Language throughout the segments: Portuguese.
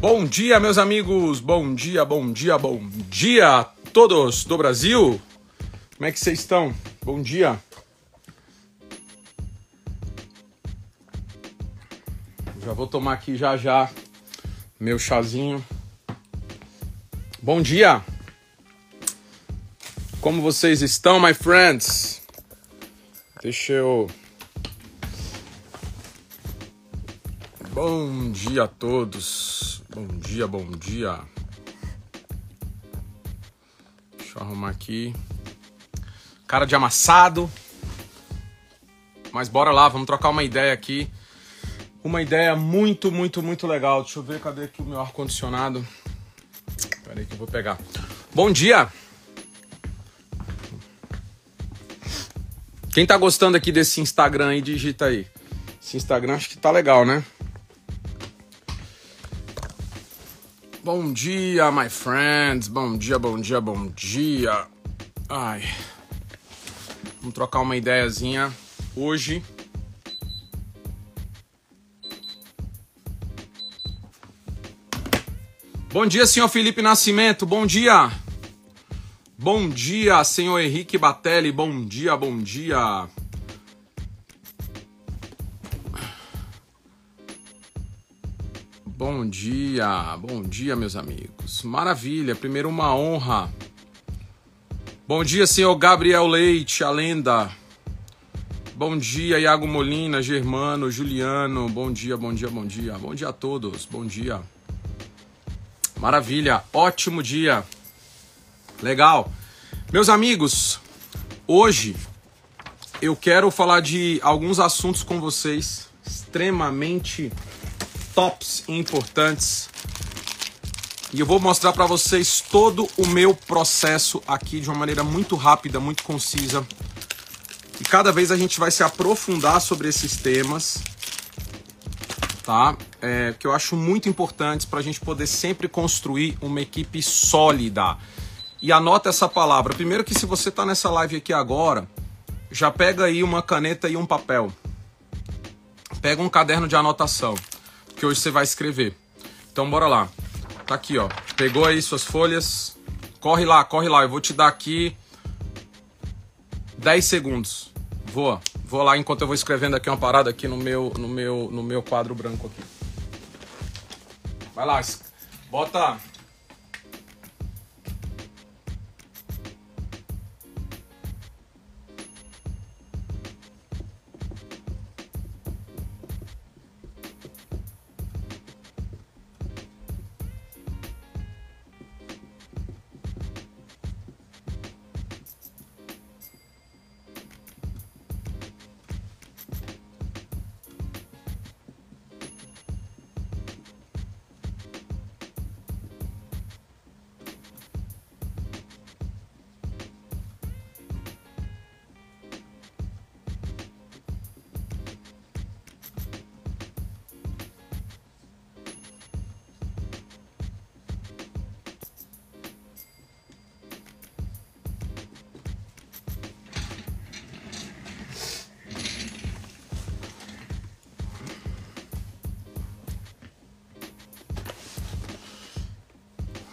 Bom dia, meus amigos. Bom dia, bom dia, bom dia a todos do Brasil. Como é que vocês estão? Bom dia. Já vou tomar aqui já já meu chazinho. Bom dia. Como vocês estão, my friends? Deixa eu Bom dia a todos. Bom dia, bom dia. Deixa eu arrumar aqui. Cara de amassado. Mas bora lá, vamos trocar uma ideia aqui. Uma ideia muito, muito, muito legal. Deixa eu ver, cadê aqui o meu ar-condicionado? Pera aí que eu vou pegar. Bom dia! Quem tá gostando aqui desse Instagram aí, digita aí. Esse Instagram acho que tá legal, né? Bom dia, my friends. Bom dia, bom dia, bom dia. Ai. Vamos trocar uma ideiazinha hoje. Bom dia, senhor Felipe Nascimento. Bom dia. Bom dia, senhor Henrique Batelli. Bom dia, bom dia. Bom dia, bom dia, meus amigos. Maravilha, primeiro uma honra. Bom dia, senhor Gabriel Leite, a lenda. Bom dia, Iago Molina, Germano, Juliano. Bom dia, bom dia, bom dia. Bom dia a todos, bom dia. Maravilha, ótimo dia. Legal. Meus amigos, hoje eu quero falar de alguns assuntos com vocês extremamente tops importantes. E eu vou mostrar para vocês todo o meu processo aqui de uma maneira muito rápida, muito concisa. E cada vez a gente vai se aprofundar sobre esses temas, tá? É, que eu acho muito importantes para a gente poder sempre construir uma equipe sólida. E anota essa palavra. Primeiro que se você está nessa live aqui agora, já pega aí uma caneta e um papel. Pega um caderno de anotação que hoje você vai escrever. Então bora lá. Tá aqui, ó. Pegou aí suas folhas. Corre lá, corre lá. Eu vou te dar aqui 10 segundos. Voa. Vou lá enquanto eu vou escrevendo aqui uma parada aqui no meu no meu no meu quadro branco aqui. Vai lá. Bota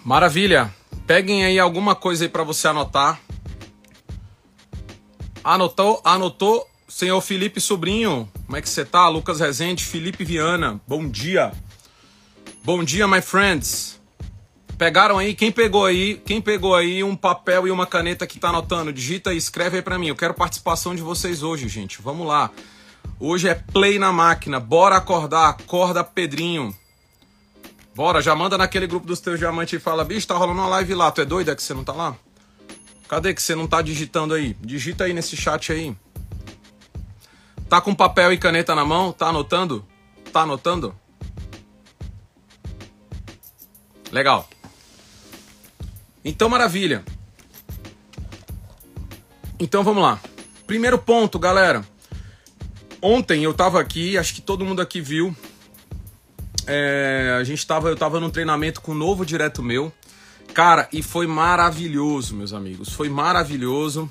Maravilha. Peguem aí alguma coisa aí para você anotar. Anotou? Anotou? Senhor Felipe Sobrinho, como é que você tá? Lucas Rezende, Felipe Viana, bom dia. Bom dia, my friends. Pegaram aí? Quem pegou aí? Quem pegou aí um papel e uma caneta que tá anotando? Digita e escreve aí para mim. Eu quero participação de vocês hoje, gente. Vamos lá. Hoje é play na máquina. Bora acordar. Acorda, Pedrinho. Bora, já manda naquele grupo dos teus diamantes e fala, bicho, tá rolando uma live lá, tu é doida que você não tá lá? Cadê que você não tá digitando aí? Digita aí nesse chat aí. Tá com papel e caneta na mão? Tá anotando? Tá anotando? Legal. Então, maravilha. Então, vamos lá. Primeiro ponto, galera. Ontem eu tava aqui, acho que todo mundo aqui viu, é, a gente tava, eu tava num treinamento com um novo direto meu. Cara, e foi maravilhoso, meus amigos. Foi maravilhoso.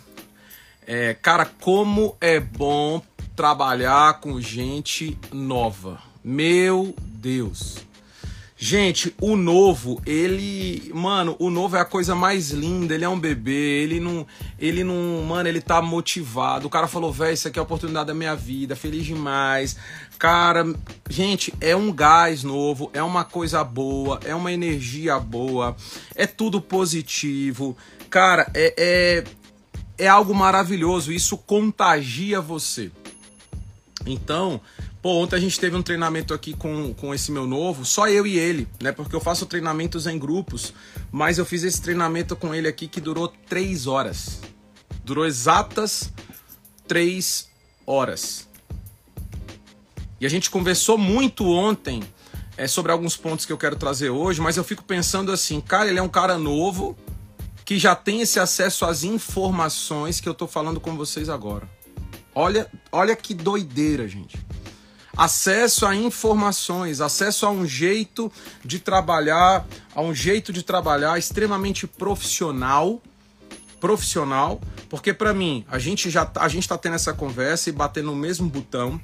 É, cara, como é bom trabalhar com gente nova. Meu Deus. Gente, o novo, ele, mano, o novo é a coisa mais linda, ele é um bebê, ele não, ele não, mano, ele tá motivado. O cara falou, velho, isso aqui é a oportunidade da minha vida, feliz demais. Cara, gente, é um gás novo, é uma coisa boa, é uma energia boa, é tudo positivo. Cara, é, é, é algo maravilhoso, isso contagia você. Então, Pô, ontem a gente teve um treinamento aqui com, com esse meu novo, só eu e ele, né? Porque eu faço treinamentos em grupos, mas eu fiz esse treinamento com ele aqui que durou três horas. Durou exatas três horas. E a gente conversou muito ontem é, sobre alguns pontos que eu quero trazer hoje, mas eu fico pensando assim, cara, ele é um cara novo que já tem esse acesso às informações que eu tô falando com vocês agora. Olha, olha que doideira, gente acesso a informações, acesso a um jeito de trabalhar, a um jeito de trabalhar extremamente profissional, profissional, porque para mim, a gente já tá, a gente tá tendo essa conversa e batendo no mesmo botão.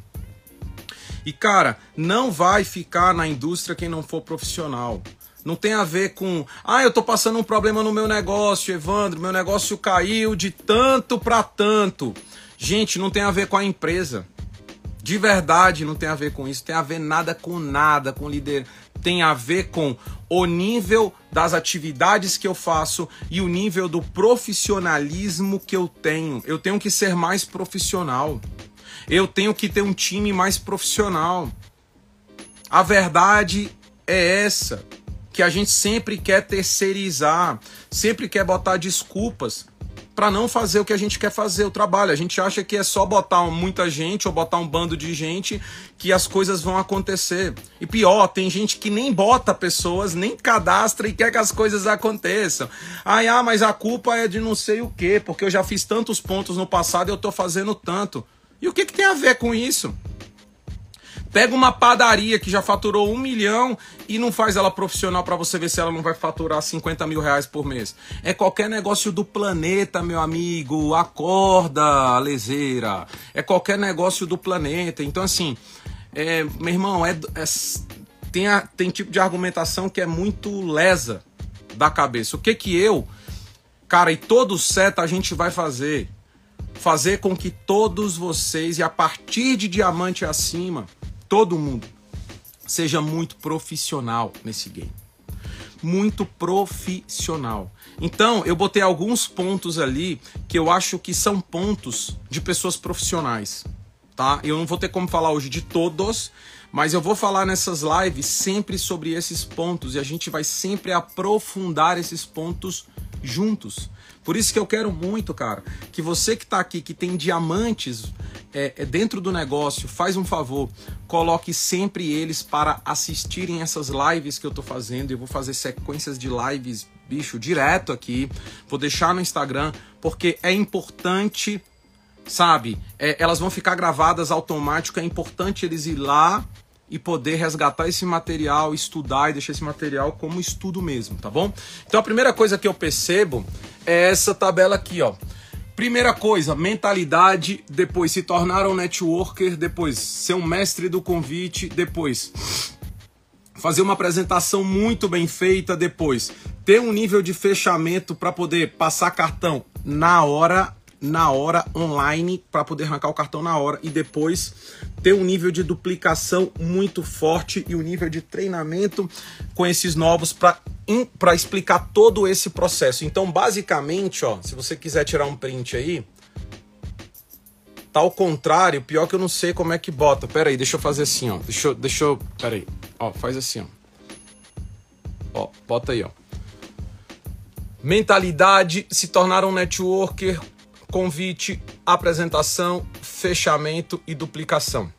E cara, não vai ficar na indústria quem não for profissional. Não tem a ver com, ah, eu tô passando um problema no meu negócio, Evandro, meu negócio caiu de tanto para tanto. Gente, não tem a ver com a empresa. De verdade não tem a ver com isso, tem a ver nada com nada, com líder. Tem a ver com o nível das atividades que eu faço e o nível do profissionalismo que eu tenho. Eu tenho que ser mais profissional. Eu tenho que ter um time mais profissional. A verdade é essa, que a gente sempre quer terceirizar, sempre quer botar desculpas para não fazer o que a gente quer fazer, o trabalho. A gente acha que é só botar muita gente ou botar um bando de gente que as coisas vão acontecer. E pior, tem gente que nem bota pessoas, nem cadastra e quer que as coisas aconteçam. Ai, ah, mas a culpa é de não sei o quê, porque eu já fiz tantos pontos no passado e eu tô fazendo tanto. E o que, que tem a ver com isso? Pega uma padaria que já faturou um milhão e não faz ela profissional para você ver se ela não vai faturar 50 mil reais por mês. É qualquer negócio do planeta, meu amigo. Acorda, lezeira. É qualquer negócio do planeta. Então, assim, é, meu irmão, é, é tem, a, tem tipo de argumentação que é muito lesa da cabeça. O que que eu, cara, e todo set a gente vai fazer? Fazer com que todos vocês, e a partir de diamante acima, todo mundo seja muito profissional nesse game. Muito profissional. Então, eu botei alguns pontos ali que eu acho que são pontos de pessoas profissionais, tá? Eu não vou ter como falar hoje de todos, mas eu vou falar nessas lives sempre sobre esses pontos e a gente vai sempre aprofundar esses pontos juntos. Por isso que eu quero muito, cara, que você que está aqui, que tem diamantes é, é, dentro do negócio, faz um favor, coloque sempre eles para assistirem essas lives que eu estou fazendo. Eu vou fazer sequências de lives, bicho, direto aqui. Vou deixar no Instagram, porque é importante, sabe? É, elas vão ficar gravadas automático. É importante eles ir lá e poder resgatar esse material, estudar e deixar esse material como estudo mesmo, tá bom? Então a primeira coisa que eu percebo é essa tabela aqui, ó. Primeira coisa, mentalidade, depois se tornar um networker, depois ser um mestre do convite, depois fazer uma apresentação muito bem feita, depois ter um nível de fechamento para poder passar cartão na hora na hora online para poder arrancar o cartão na hora e depois ter um nível de duplicação muito forte e um nível de treinamento com esses novos para explicar todo esse processo. Então, basicamente, ó, se você quiser tirar um print aí, tá ao contrário, pior que eu não sei como é que bota. Pera aí, deixa eu fazer assim, ó. Deixa eu, deixa eu, pera aí. Ó, faz assim, ó. Ó, bota aí, ó. Mentalidade, se tornar um networker, convite, apresentação, fechamento e duplicação.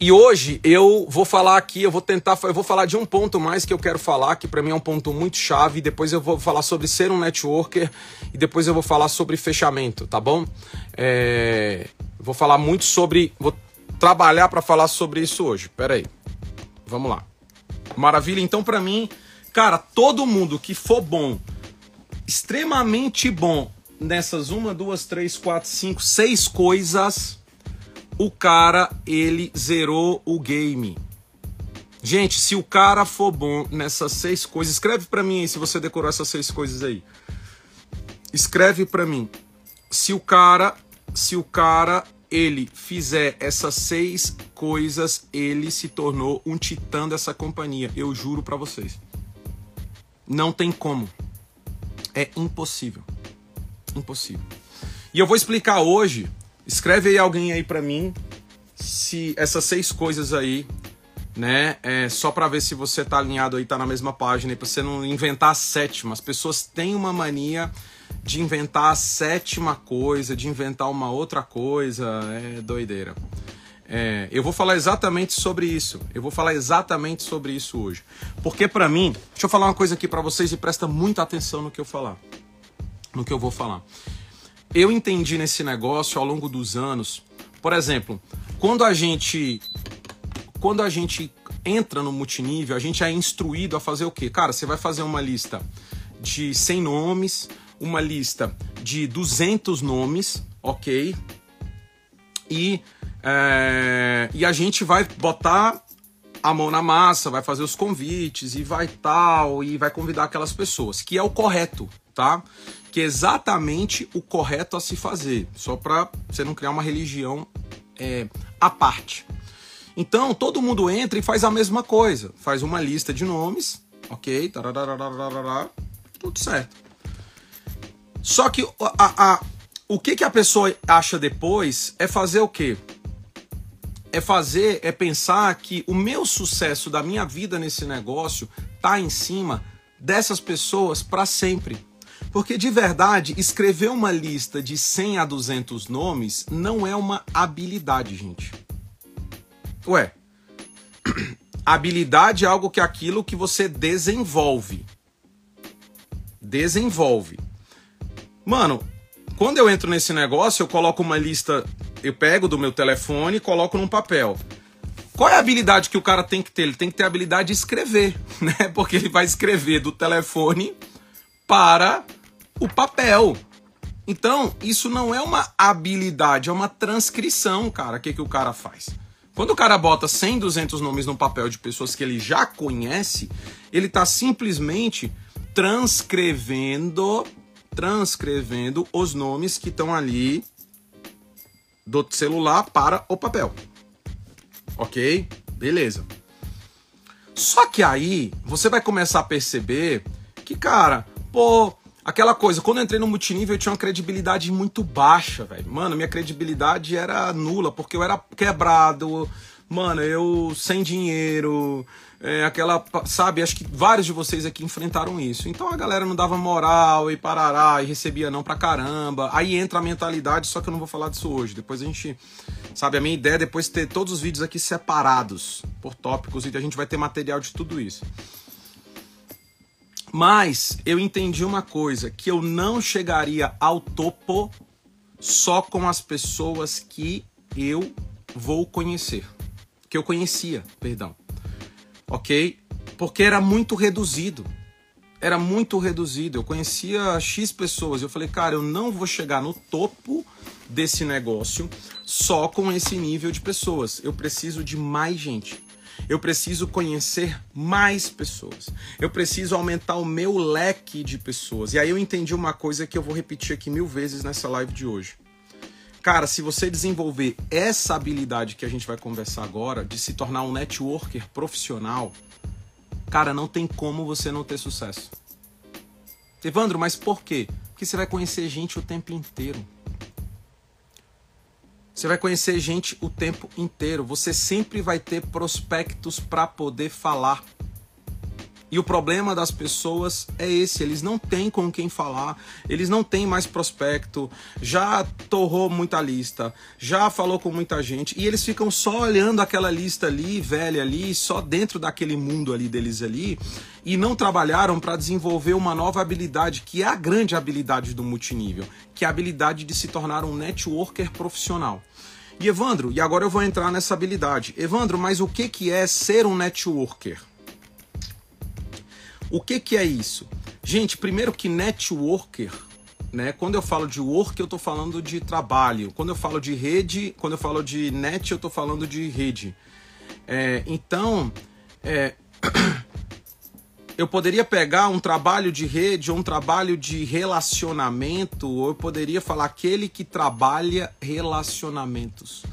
E hoje eu vou falar aqui, eu vou tentar, eu vou falar de um ponto mais que eu quero falar, que para mim é um ponto muito chave, depois eu vou falar sobre ser um networker e depois eu vou falar sobre fechamento, tá bom? É, vou falar muito sobre, vou trabalhar para falar sobre isso hoje. Pera aí, vamos lá. Maravilha. Então para mim, cara, todo mundo que for bom, extremamente bom nessas uma, duas, três, quatro, cinco, seis coisas, o cara ele zerou o game. Gente, se o cara for bom nessas seis coisas, escreve para mim aí se você decorou essas seis coisas aí. Escreve para mim. Se o cara, se o cara ele fizer essas seis coisas, ele se tornou um titã dessa companhia. Eu juro para vocês. Não tem como. É impossível. Impossível. E eu vou explicar hoje. Escreve aí alguém aí para mim se essas seis coisas aí né? É, só para ver se você tá alinhado aí, tá na mesma página, para você não inventar a sétima. As pessoas têm uma mania de inventar a sétima coisa, de inventar uma outra coisa, é doideira. É, eu vou falar exatamente sobre isso. Eu vou falar exatamente sobre isso hoje. Porque para mim, deixa eu falar uma coisa aqui para vocês e presta muita atenção no que eu falar. No que eu vou falar. Eu entendi nesse negócio ao longo dos anos, por exemplo, quando a gente quando a gente entra no multinível, a gente é instruído a fazer o quê? Cara, você vai fazer uma lista de 100 nomes, uma lista de 200 nomes, ok? E, é, e a gente vai botar a mão na massa, vai fazer os convites e vai tal, e vai convidar aquelas pessoas, que é o correto, tá? Que é exatamente o correto a se fazer, só para você não criar uma religião é, à parte. Então, todo mundo entra e faz a mesma coisa. Faz uma lista de nomes, ok? Tudo certo. Só que a, a, o que, que a pessoa acha depois é fazer o quê? É fazer, é pensar que o meu sucesso da minha vida nesse negócio tá em cima dessas pessoas para sempre. Porque de verdade, escrever uma lista de 100 a 200 nomes não é uma habilidade, gente. Ué, habilidade é algo que é aquilo que você desenvolve. Desenvolve. Mano, quando eu entro nesse negócio, eu coloco uma lista, eu pego do meu telefone e coloco num papel. Qual é a habilidade que o cara tem que ter? Ele tem que ter a habilidade de escrever, né? Porque ele vai escrever do telefone para o papel. Então, isso não é uma habilidade, é uma transcrição, cara. O que, que o cara faz? Quando o cara bota 100, 200 nomes no papel de pessoas que ele já conhece, ele está simplesmente transcrevendo, transcrevendo os nomes que estão ali do celular para o papel. Ok? Beleza. Só que aí você vai começar a perceber que, cara, pô, Aquela coisa, quando eu entrei no multinível eu tinha uma credibilidade muito baixa, velho. Mano, minha credibilidade era nula, porque eu era quebrado, mano, eu sem dinheiro, é, aquela, sabe, acho que vários de vocês aqui enfrentaram isso. Então a galera não dava moral e parará e recebia não pra caramba. Aí entra a mentalidade, só que eu não vou falar disso hoje. Depois a gente, sabe, a minha ideia é depois ter todos os vídeos aqui separados por tópicos e a gente vai ter material de tudo isso. Mas eu entendi uma coisa, que eu não chegaria ao topo só com as pessoas que eu vou conhecer. Que eu conhecia, perdão. Ok? Porque era muito reduzido. Era muito reduzido. Eu conhecia X pessoas. Eu falei, cara, eu não vou chegar no topo desse negócio só com esse nível de pessoas. Eu preciso de mais gente. Eu preciso conhecer mais pessoas. Eu preciso aumentar o meu leque de pessoas. E aí eu entendi uma coisa que eu vou repetir aqui mil vezes nessa live de hoje. Cara, se você desenvolver essa habilidade que a gente vai conversar agora, de se tornar um networker profissional, cara, não tem como você não ter sucesso. Evandro, mas por quê? Porque você vai conhecer gente o tempo inteiro. Você vai conhecer gente o tempo inteiro. Você sempre vai ter prospectos para poder falar. E o problema das pessoas é esse, eles não têm com quem falar, eles não têm mais prospecto, já torrou muita lista, já falou com muita gente, e eles ficam só olhando aquela lista ali, velha ali, só dentro daquele mundo ali deles ali, e não trabalharam para desenvolver uma nova habilidade, que é a grande habilidade do multinível, que é a habilidade de se tornar um networker profissional. E Evandro, e agora eu vou entrar nessa habilidade. Evandro, mas o que, que é ser um networker? O que, que é isso? Gente, primeiro que networker, né? Quando eu falo de work, eu estou falando de trabalho. Quando eu falo de rede, quando eu falo de net, eu estou falando de rede. É, então, É, eu poderia pegar um trabalho de rede ou um trabalho de relacionamento, ou eu poderia falar aquele que trabalha relacionamentos.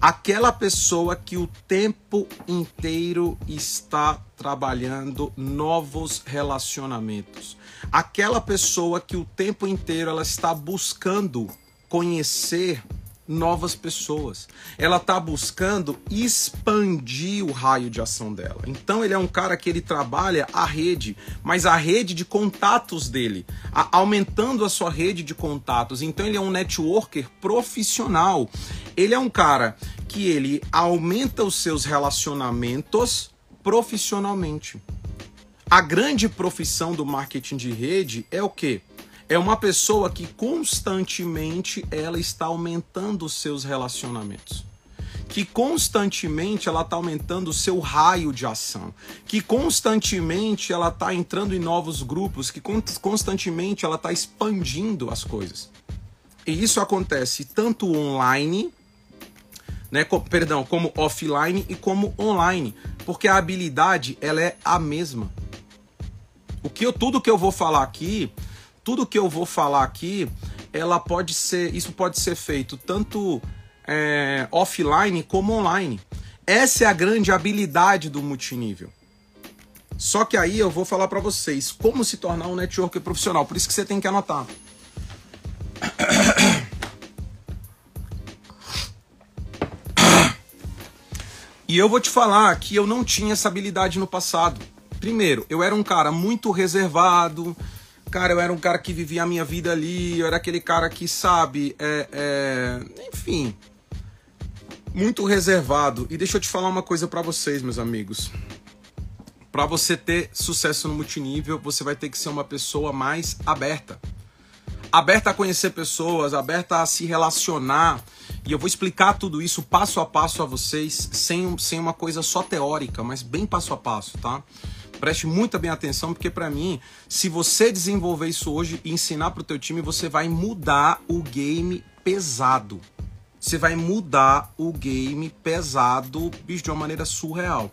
Aquela pessoa que o tempo inteiro está trabalhando novos relacionamentos. Aquela pessoa que o tempo inteiro ela está buscando conhecer novas pessoas. Ela está buscando expandir o raio de ação dela. Então ele é um cara que ele trabalha a rede, mas a rede de contatos dele, a, aumentando a sua rede de contatos. Então ele é um networker profissional. Ele é um cara que ele aumenta os seus relacionamentos profissionalmente. A grande profissão do marketing de rede é o quê? É uma pessoa que constantemente ela está aumentando os seus relacionamentos. Que constantemente ela está aumentando o seu raio de ação, que constantemente ela está entrando em novos grupos, que constantemente ela está expandindo as coisas. E isso acontece tanto online, né, com, perdão, como offline e como online, porque a habilidade ela é a mesma. O que eu, tudo que eu vou falar aqui tudo que eu vou falar aqui, ela pode ser, isso pode ser feito tanto é, offline como online. Essa é a grande habilidade do multinível. Só que aí eu vou falar para vocês como se tornar um networker profissional. Por isso que você tem que anotar. E eu vou te falar que eu não tinha essa habilidade no passado. Primeiro, eu era um cara muito reservado, Cara, eu era um cara que vivia a minha vida ali, eu era aquele cara que, sabe, é, é, enfim, muito reservado. E deixa eu te falar uma coisa para vocês, meus amigos. Para você ter sucesso no multinível, você vai ter que ser uma pessoa mais aberta. Aberta a conhecer pessoas, aberta a se relacionar. E eu vou explicar tudo isso passo a passo a vocês, sem, sem uma coisa só teórica, mas bem passo a passo, tá? Preste muita bem atenção, porque para mim, se você desenvolver isso hoje e ensinar para o teu time, você vai mudar o game pesado. Você vai mudar o game pesado, bicho, de uma maneira surreal.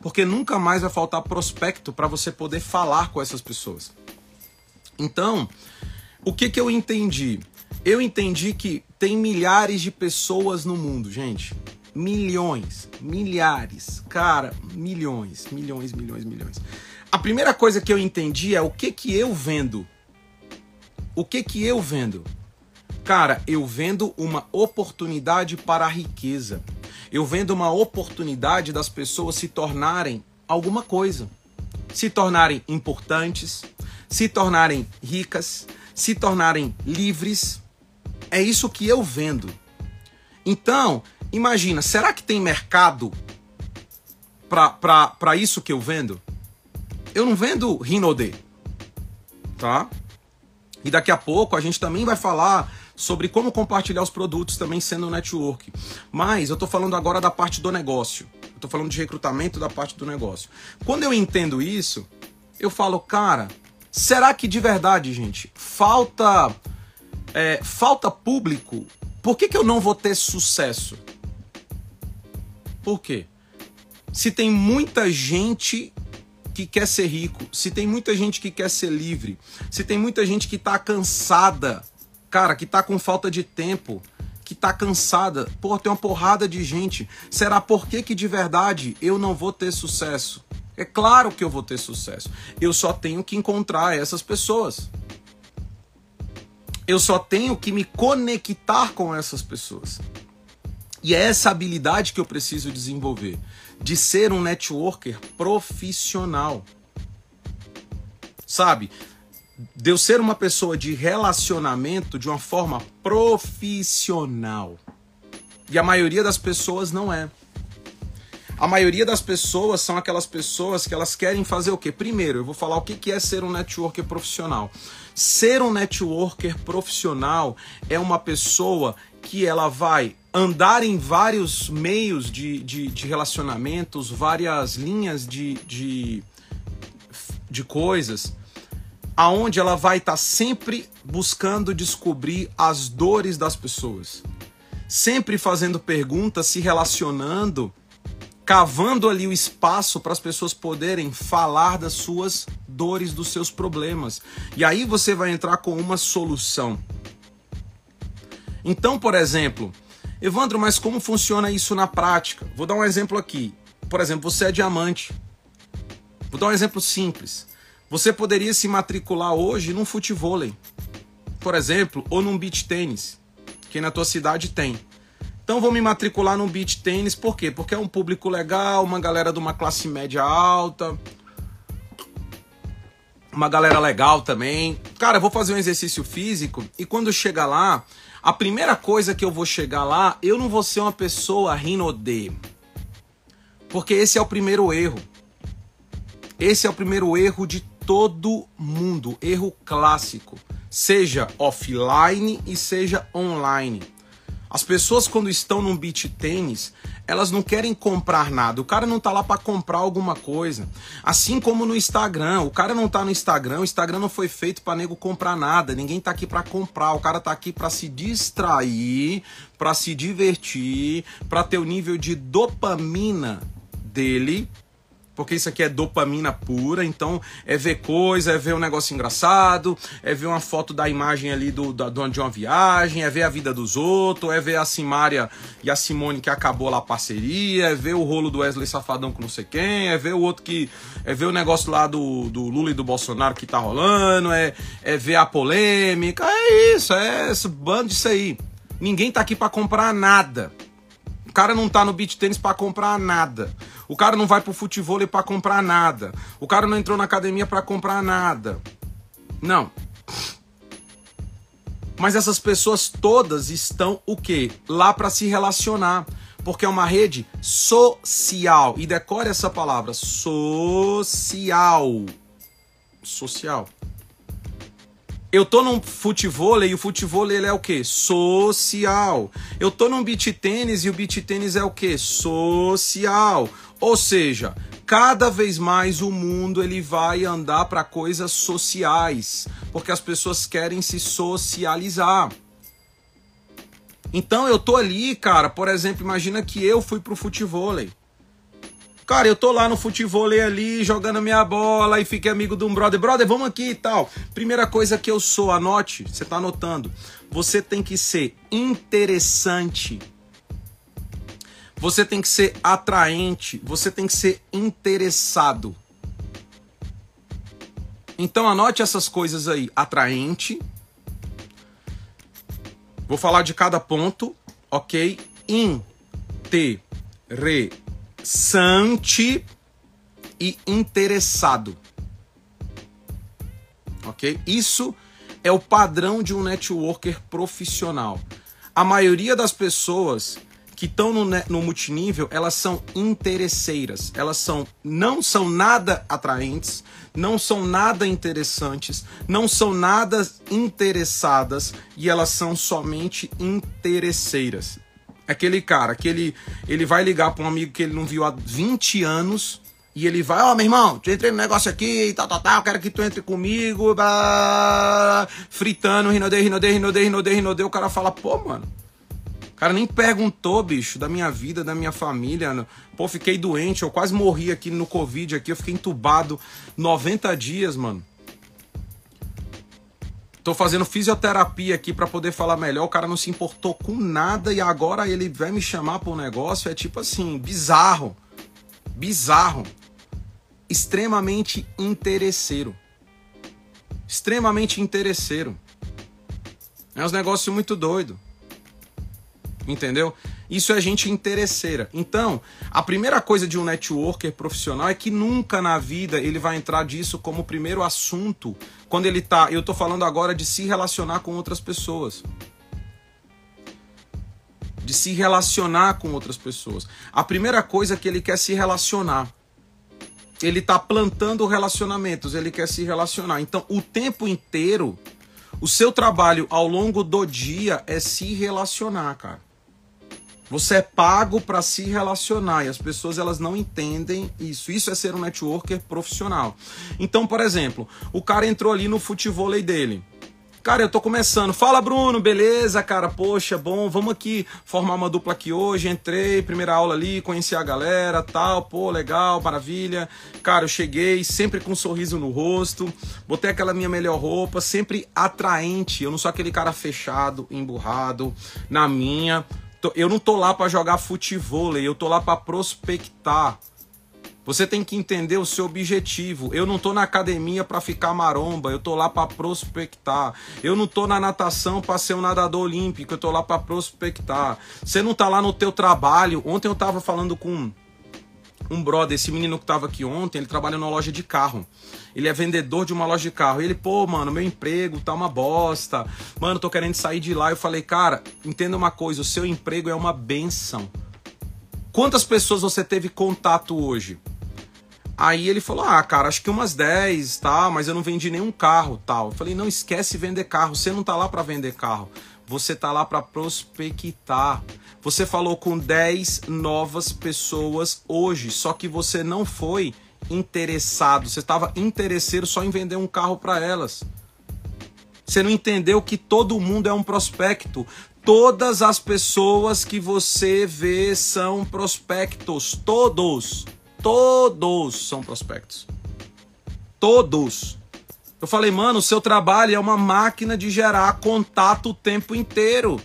Porque nunca mais vai faltar prospecto para você poder falar com essas pessoas. Então, o que que eu entendi? Eu entendi que tem milhares de pessoas no mundo, gente milhões, milhares, cara, milhões, milhões, milhões, milhões. A primeira coisa que eu entendi é o que que eu vendo. O que que eu vendo? Cara, eu vendo uma oportunidade para a riqueza. Eu vendo uma oportunidade das pessoas se tornarem alguma coisa. Se tornarem importantes, se tornarem ricas, se tornarem livres. É isso que eu vendo. Então, Imagina, será que tem mercado para isso que eu vendo? Eu não vendo Rinode, tá? E daqui a pouco a gente também vai falar sobre como compartilhar os produtos também sendo network. Mas eu tô falando agora da parte do negócio. Tô falando de recrutamento da parte do negócio. Quando eu entendo isso, eu falo, cara, será que de verdade, gente, falta é, falta público? Por que, que eu não vou ter sucesso? Por quê? Se tem muita gente que quer ser rico, se tem muita gente que quer ser livre, se tem muita gente que tá cansada, cara, que tá com falta de tempo, que tá cansada, pô, tem uma porrada de gente. Será por que que de verdade eu não vou ter sucesso? É claro que eu vou ter sucesso. Eu só tenho que encontrar essas pessoas. Eu só tenho que me conectar com essas pessoas. E é essa habilidade que eu preciso desenvolver, de ser um networker profissional. Sabe? De eu ser uma pessoa de relacionamento de uma forma profissional. E a maioria das pessoas não é. A maioria das pessoas são aquelas pessoas que elas querem fazer o quê? Primeiro, eu vou falar o que é ser um networker profissional. Ser um networker profissional é uma pessoa que ela vai andar em vários meios de, de, de relacionamentos, várias linhas de, de, de coisas, aonde ela vai estar tá sempre buscando descobrir as dores das pessoas, sempre fazendo perguntas, se relacionando cavando ali o espaço para as pessoas poderem falar das suas dores, dos seus problemas. E aí você vai entrar com uma solução. Então, por exemplo, Evandro, mas como funciona isso na prática? Vou dar um exemplo aqui. Por exemplo, você é diamante. Vou dar um exemplo simples. Você poderia se matricular hoje num futevôlei, por exemplo, ou num beach tênis, que na tua cidade tem. Então vou me matricular num beach tênis, por quê? Porque é um público legal, uma galera de uma classe média alta, uma galera legal também. Cara, vou fazer um exercício físico e quando chegar lá, a primeira coisa que eu vou chegar lá, eu não vou ser uma pessoa rinode. Porque esse é o primeiro erro. Esse é o primeiro erro de todo mundo, erro clássico, seja offline e seja online. As pessoas quando estão num beach tênis, elas não querem comprar nada. O cara não tá lá para comprar alguma coisa. Assim como no Instagram, o cara não tá no Instagram, o Instagram não foi feito para nego comprar nada. Ninguém tá aqui para comprar. O cara tá aqui para se distrair, para se divertir, para ter o nível de dopamina dele porque isso aqui é dopamina pura, então é ver coisa, é ver um negócio engraçado, é ver uma foto da imagem ali do, da, de uma viagem, é ver a vida dos outros, é ver a Simária e a Simone que acabou lá a parceria, é ver o rolo do Wesley Safadão com não sei quem, é ver o outro que. é ver o negócio lá do, do Lula e do Bolsonaro que tá rolando, é, é ver a polêmica, é isso, é esse bando disso aí. Ninguém tá aqui para comprar nada. O cara não tá no beat tênis para comprar nada. O cara não vai pro futebol para comprar nada. O cara não entrou na academia para comprar nada. Não. Mas essas pessoas todas estão o quê? Lá para se relacionar, porque é uma rede social. E decore essa palavra, social. Social. Eu tô num futebol e o futebol ele é o que? Social. Eu tô num beach tênis e o beach tênis é o que? Social. Ou seja, cada vez mais o mundo ele vai andar para coisas sociais, porque as pessoas querem se socializar. Então eu tô ali, cara, por exemplo, imagina que eu fui pro futevôlei. Cara, eu tô lá no futebol ali, jogando minha bola e fiquei amigo de um brother. Brother, vamos aqui e tal. Primeira coisa que eu sou, anote, você tá anotando. Você tem que ser interessante. Você tem que ser atraente. Você tem que ser interessado. Então anote essas coisas aí. Atraente. Vou falar de cada ponto, ok? Interessante e interessado. Ok? Isso é o padrão de um networker profissional. A maioria das pessoas que estão no, no, multinível, elas são interesseiras. Elas são não são nada atraentes, não são nada interessantes, não são nada interessadas e elas são somente interesseiras. Aquele cara que ele, ele vai ligar para um amigo que ele não viu há 20 anos e ele vai, ó, oh, meu irmão, eu entrei no negócio aqui e tal, tal, tal, quero que tu entre comigo, blá, fritando, rinode, rinode, rinode, rinode, rinode. O cara fala, pô, mano, cara nem perguntou, bicho, da minha vida, da minha família. Pô, fiquei doente, eu quase morri aqui no Covid, aqui, eu fiquei entubado 90 dias, mano. Tô fazendo fisioterapia aqui para poder falar melhor. O cara não se importou com nada e agora ele vai me chamar um negócio. É tipo assim, bizarro. Bizarro. Extremamente interesseiro. Extremamente interesseiro. É uns negócios muito doido. Entendeu? Isso é gente interesseira. Então, a primeira coisa de um networker profissional é que nunca na vida ele vai entrar disso como primeiro assunto quando ele tá. Eu tô falando agora de se relacionar com outras pessoas. De se relacionar com outras pessoas. A primeira coisa é que ele quer se relacionar. Ele tá plantando relacionamentos, ele quer se relacionar. Então, o tempo inteiro, o seu trabalho ao longo do dia é se relacionar, cara. Você é pago para se relacionar e as pessoas elas não entendem isso. Isso é ser um networker profissional. Então, por exemplo, o cara entrou ali no futevôlei dele. Cara, eu tô começando. Fala, Bruno, beleza, cara? Poxa, bom, vamos aqui formar uma dupla aqui hoje. Entrei, primeira aula ali, conheci a galera, tal, pô, legal, maravilha. Cara, eu cheguei sempre com um sorriso no rosto, botei aquela minha melhor roupa, sempre atraente. Eu não sou aquele cara fechado, emburrado, na minha. Eu não tô lá para jogar futebol, eu tô lá para prospectar. Você tem que entender o seu objetivo. Eu não tô na academia para ficar maromba, eu tô lá para prospectar. Eu não tô na natação para ser um nadador olímpico, eu tô lá para prospectar. Você não tá lá no teu trabalho. Ontem eu tava falando com um brother, esse menino que tava aqui ontem, ele trabalha numa loja de carro. Ele é vendedor de uma loja de carro. ele, pô, mano, meu emprego tá uma bosta. Mano, tô querendo sair de lá. Eu falei, cara, entenda uma coisa, o seu emprego é uma benção. Quantas pessoas você teve contato hoje? Aí ele falou: Ah, cara, acho que umas 10, tá, mas eu não vendi nenhum carro, tal. Eu falei: Não esquece vender carro. Você não tá lá para vender carro. Você tá lá para prospectar. Você falou com 10 novas pessoas hoje, só que você não foi interessado. Você estava interesseiro só em vender um carro para elas. Você não entendeu que todo mundo é um prospecto. Todas as pessoas que você vê são prospectos. Todos. Todos são prospectos. Todos. Eu falei, mano, o seu trabalho é uma máquina de gerar contato o tempo inteiro.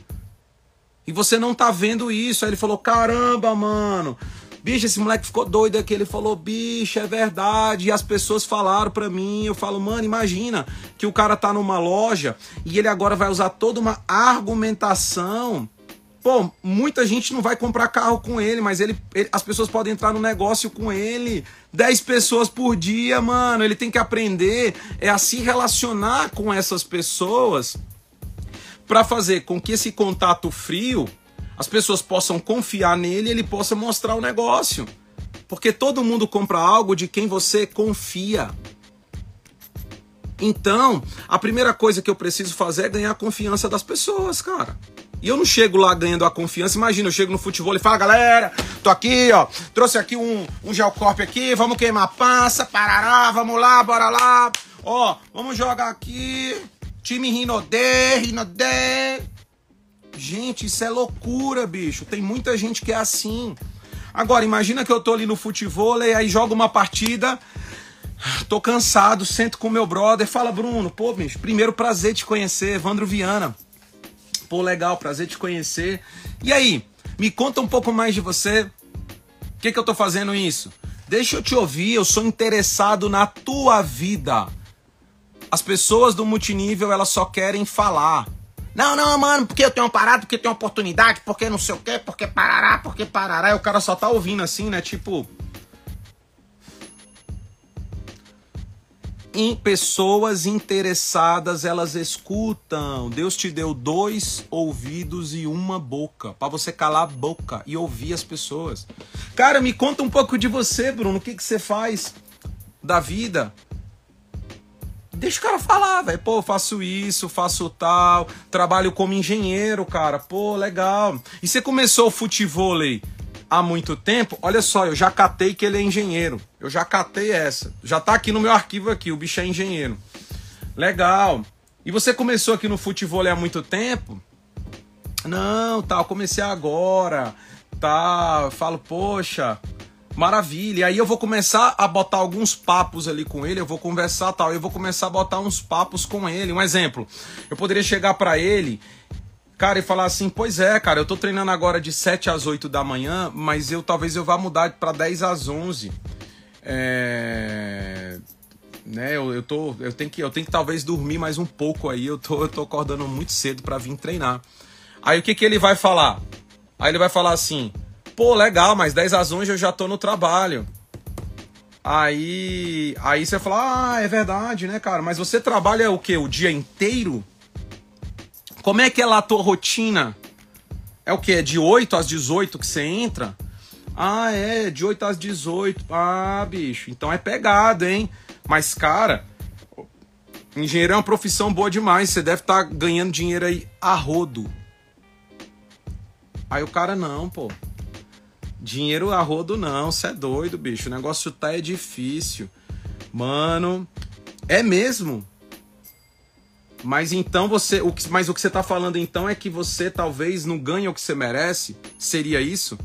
E você não tá vendo isso. Aí ele falou: caramba, mano. Bicho, esse moleque ficou doido aqui. Ele falou, bicho, é verdade. E as pessoas falaram pra mim. Eu falo, mano, imagina que o cara tá numa loja e ele agora vai usar toda uma argumentação Pô, muita gente não vai comprar carro com ele, mas ele, ele, as pessoas podem entrar no negócio com ele. 10 pessoas por dia, mano. Ele tem que aprender é a se relacionar com essas pessoas para fazer com que esse contato frio as pessoas possam confiar nele ele possa mostrar o negócio. Porque todo mundo compra algo de quem você confia. Então, a primeira coisa que eu preciso fazer é ganhar a confiança das pessoas, cara. E eu não chego lá ganhando a confiança. Imagina, eu chego no futebol e falo, galera, tô aqui, ó. Trouxe aqui um, um gelcorp aqui, vamos queimar passa, parará, vamos lá, bora lá. Ó, vamos jogar aqui. Time Rinodê, Rinodê. Gente, isso é loucura, bicho. Tem muita gente que é assim. Agora, imagina que eu tô ali no futebol e aí jogo uma partida. Tô cansado, sento com meu brother. Fala, Bruno, pô, bicho, primeiro prazer te conhecer, Evandro Viana. Pô, legal, prazer te conhecer. E aí, me conta um pouco mais de você. Por que, que eu tô fazendo isso? Deixa eu te ouvir, eu sou interessado na tua vida. As pessoas do multinível, elas só querem falar. Não, não, mano, porque eu tenho uma parada, porque eu tenho oportunidade, porque não sei o quê, porque parará, porque parará. E o cara só tá ouvindo assim, né? Tipo, em pessoas interessadas, elas escutam. Deus te deu dois ouvidos e uma boca, para você calar a boca e ouvir as pessoas. Cara, me conta um pouco de você, Bruno. O que, que você faz da vida? Deixa o cara falar, velho. Pô, faço isso, faço tal, trabalho como engenheiro, cara. Pô, legal. E você começou o futevôlei há muito tempo, olha só, eu já catei que ele é engenheiro. Eu já catei essa. Já tá aqui no meu arquivo aqui, o bicho é engenheiro. Legal. E você começou aqui no futebol há muito tempo? Não, eu comecei agora. Tá, falo, poxa, maravilha. E aí eu vou começar a botar alguns papos ali com ele, eu vou conversar tal, eu vou começar a botar uns papos com ele. Um exemplo, eu poderia chegar para ele Cara, e falar assim, pois é, cara, eu tô treinando agora de 7 às 8 da manhã, mas eu talvez eu vá mudar para 10 às 11. É... Né, eu, eu, tô, eu, tenho que, eu tenho que talvez dormir mais um pouco aí, eu tô, eu tô acordando muito cedo para vir treinar. Aí o que, que ele vai falar? Aí ele vai falar assim, pô, legal, mas 10 às 11 eu já tô no trabalho. Aí, aí você fala, ah, é verdade, né, cara, mas você trabalha o quê? O dia inteiro? Como é que é lá a tua rotina? É o que? É de 8 às 18 que você entra? Ah, é, de 8 às 18. Ah, bicho, então é pegado, hein? Mas, cara, engenheiro é uma profissão boa demais. Você deve estar tá ganhando dinheiro aí a rodo. Aí o cara, não, pô. Dinheiro a rodo não, você é doido, bicho. O negócio tá é difícil. Mano, é mesmo? Mas então você. O que, mas o que você tá falando então é que você talvez não ganhe o que você merece? Seria isso?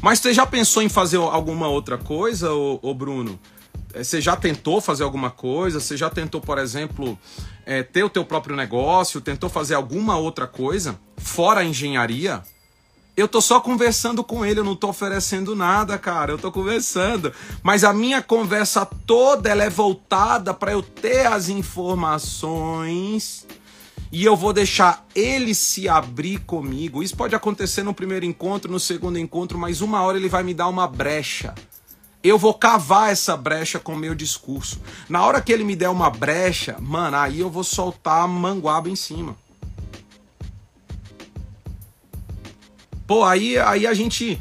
Mas você já pensou em fazer alguma outra coisa, ô, ô Bruno? É, você já tentou fazer alguma coisa? Você já tentou, por exemplo, é, ter o teu próprio negócio? Tentou fazer alguma outra coisa fora a engenharia? Eu tô só conversando com ele, eu não tô oferecendo nada, cara. Eu tô conversando. Mas a minha conversa toda ela é voltada para eu ter as informações e eu vou deixar ele se abrir comigo. Isso pode acontecer no primeiro encontro, no segundo encontro, mas uma hora ele vai me dar uma brecha. Eu vou cavar essa brecha com o meu discurso. Na hora que ele me der uma brecha, mano, aí eu vou soltar a manguaba em cima. Pô, aí, aí a gente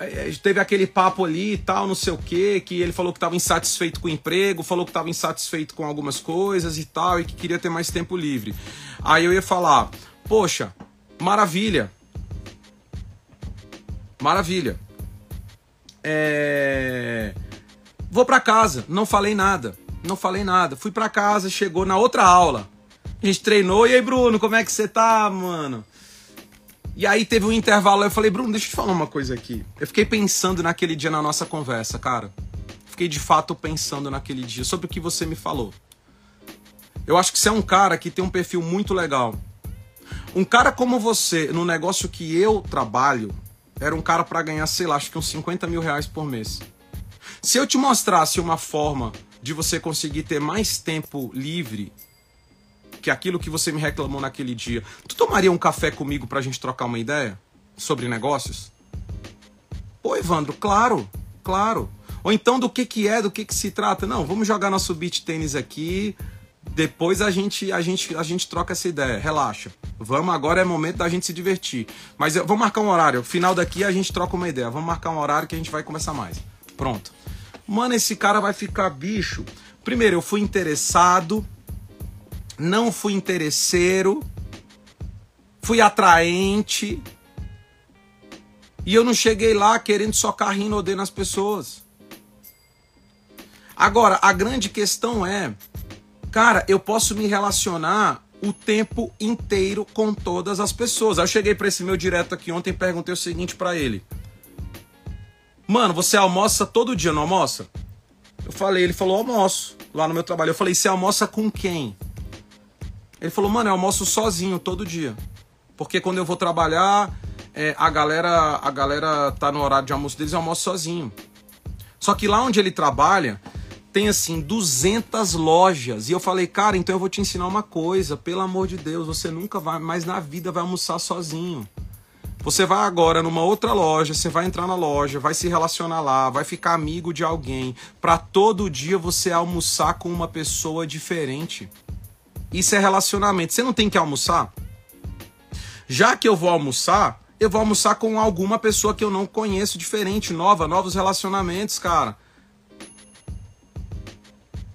é, teve aquele papo ali e tal, não sei o que, que ele falou que estava insatisfeito com o emprego, falou que estava insatisfeito com algumas coisas e tal, e que queria ter mais tempo livre. Aí eu ia falar, poxa, maravilha. Maravilha. É... Vou para casa, não falei nada. Não falei nada. Fui para casa, chegou na outra aula. A gente treinou. E aí, Bruno, como é que você tá, mano? E aí teve um intervalo, eu falei, Bruno, deixa eu te falar uma coisa aqui. Eu fiquei pensando naquele dia na nossa conversa, cara. Fiquei de fato pensando naquele dia sobre o que você me falou. Eu acho que você é um cara que tem um perfil muito legal. Um cara como você, no negócio que eu trabalho, era um cara para ganhar, sei lá, acho que uns 50 mil reais por mês. Se eu te mostrasse uma forma de você conseguir ter mais tempo livre que aquilo que você me reclamou naquele dia. Tu tomaria um café comigo pra gente trocar uma ideia sobre negócios? Pô, Evandro, claro, claro. Ou então do que que é, do que que se trata? Não, vamos jogar nosso beat tênis aqui, depois a gente a gente a gente troca essa ideia. Relaxa. Vamos agora é momento da gente se divertir. Mas eu, vamos marcar um horário. Final daqui a gente troca uma ideia. Vamos marcar um horário que a gente vai começar mais. Pronto. Mano, esse cara vai ficar bicho. Primeiro, eu fui interessado, não fui interesseiro, fui atraente. E eu não cheguei lá querendo socar Rinodê nas pessoas. Agora, a grande questão é, cara, eu posso me relacionar o tempo inteiro com todas as pessoas. Aí eu cheguei para esse meu direto aqui ontem e perguntei o seguinte para ele: Mano, você almoça todo dia, não almoça? Eu falei, ele falou, almoço, lá no meu trabalho. Eu falei, você almoça com quem? Ele falou, mano, eu almoço sozinho todo dia. Porque quando eu vou trabalhar, é, a galera a galera tá no horário de almoço deles, eu almoço sozinho. Só que lá onde ele trabalha, tem assim 200 lojas. E eu falei, cara, então eu vou te ensinar uma coisa, pelo amor de Deus, você nunca vai mais na vida vai almoçar sozinho. Você vai agora numa outra loja, você vai entrar na loja, vai se relacionar lá, vai ficar amigo de alguém, para todo dia você almoçar com uma pessoa diferente. Isso é relacionamento. Você não tem que almoçar? Já que eu vou almoçar, eu vou almoçar com alguma pessoa que eu não conheço, diferente, nova, novos relacionamentos, cara.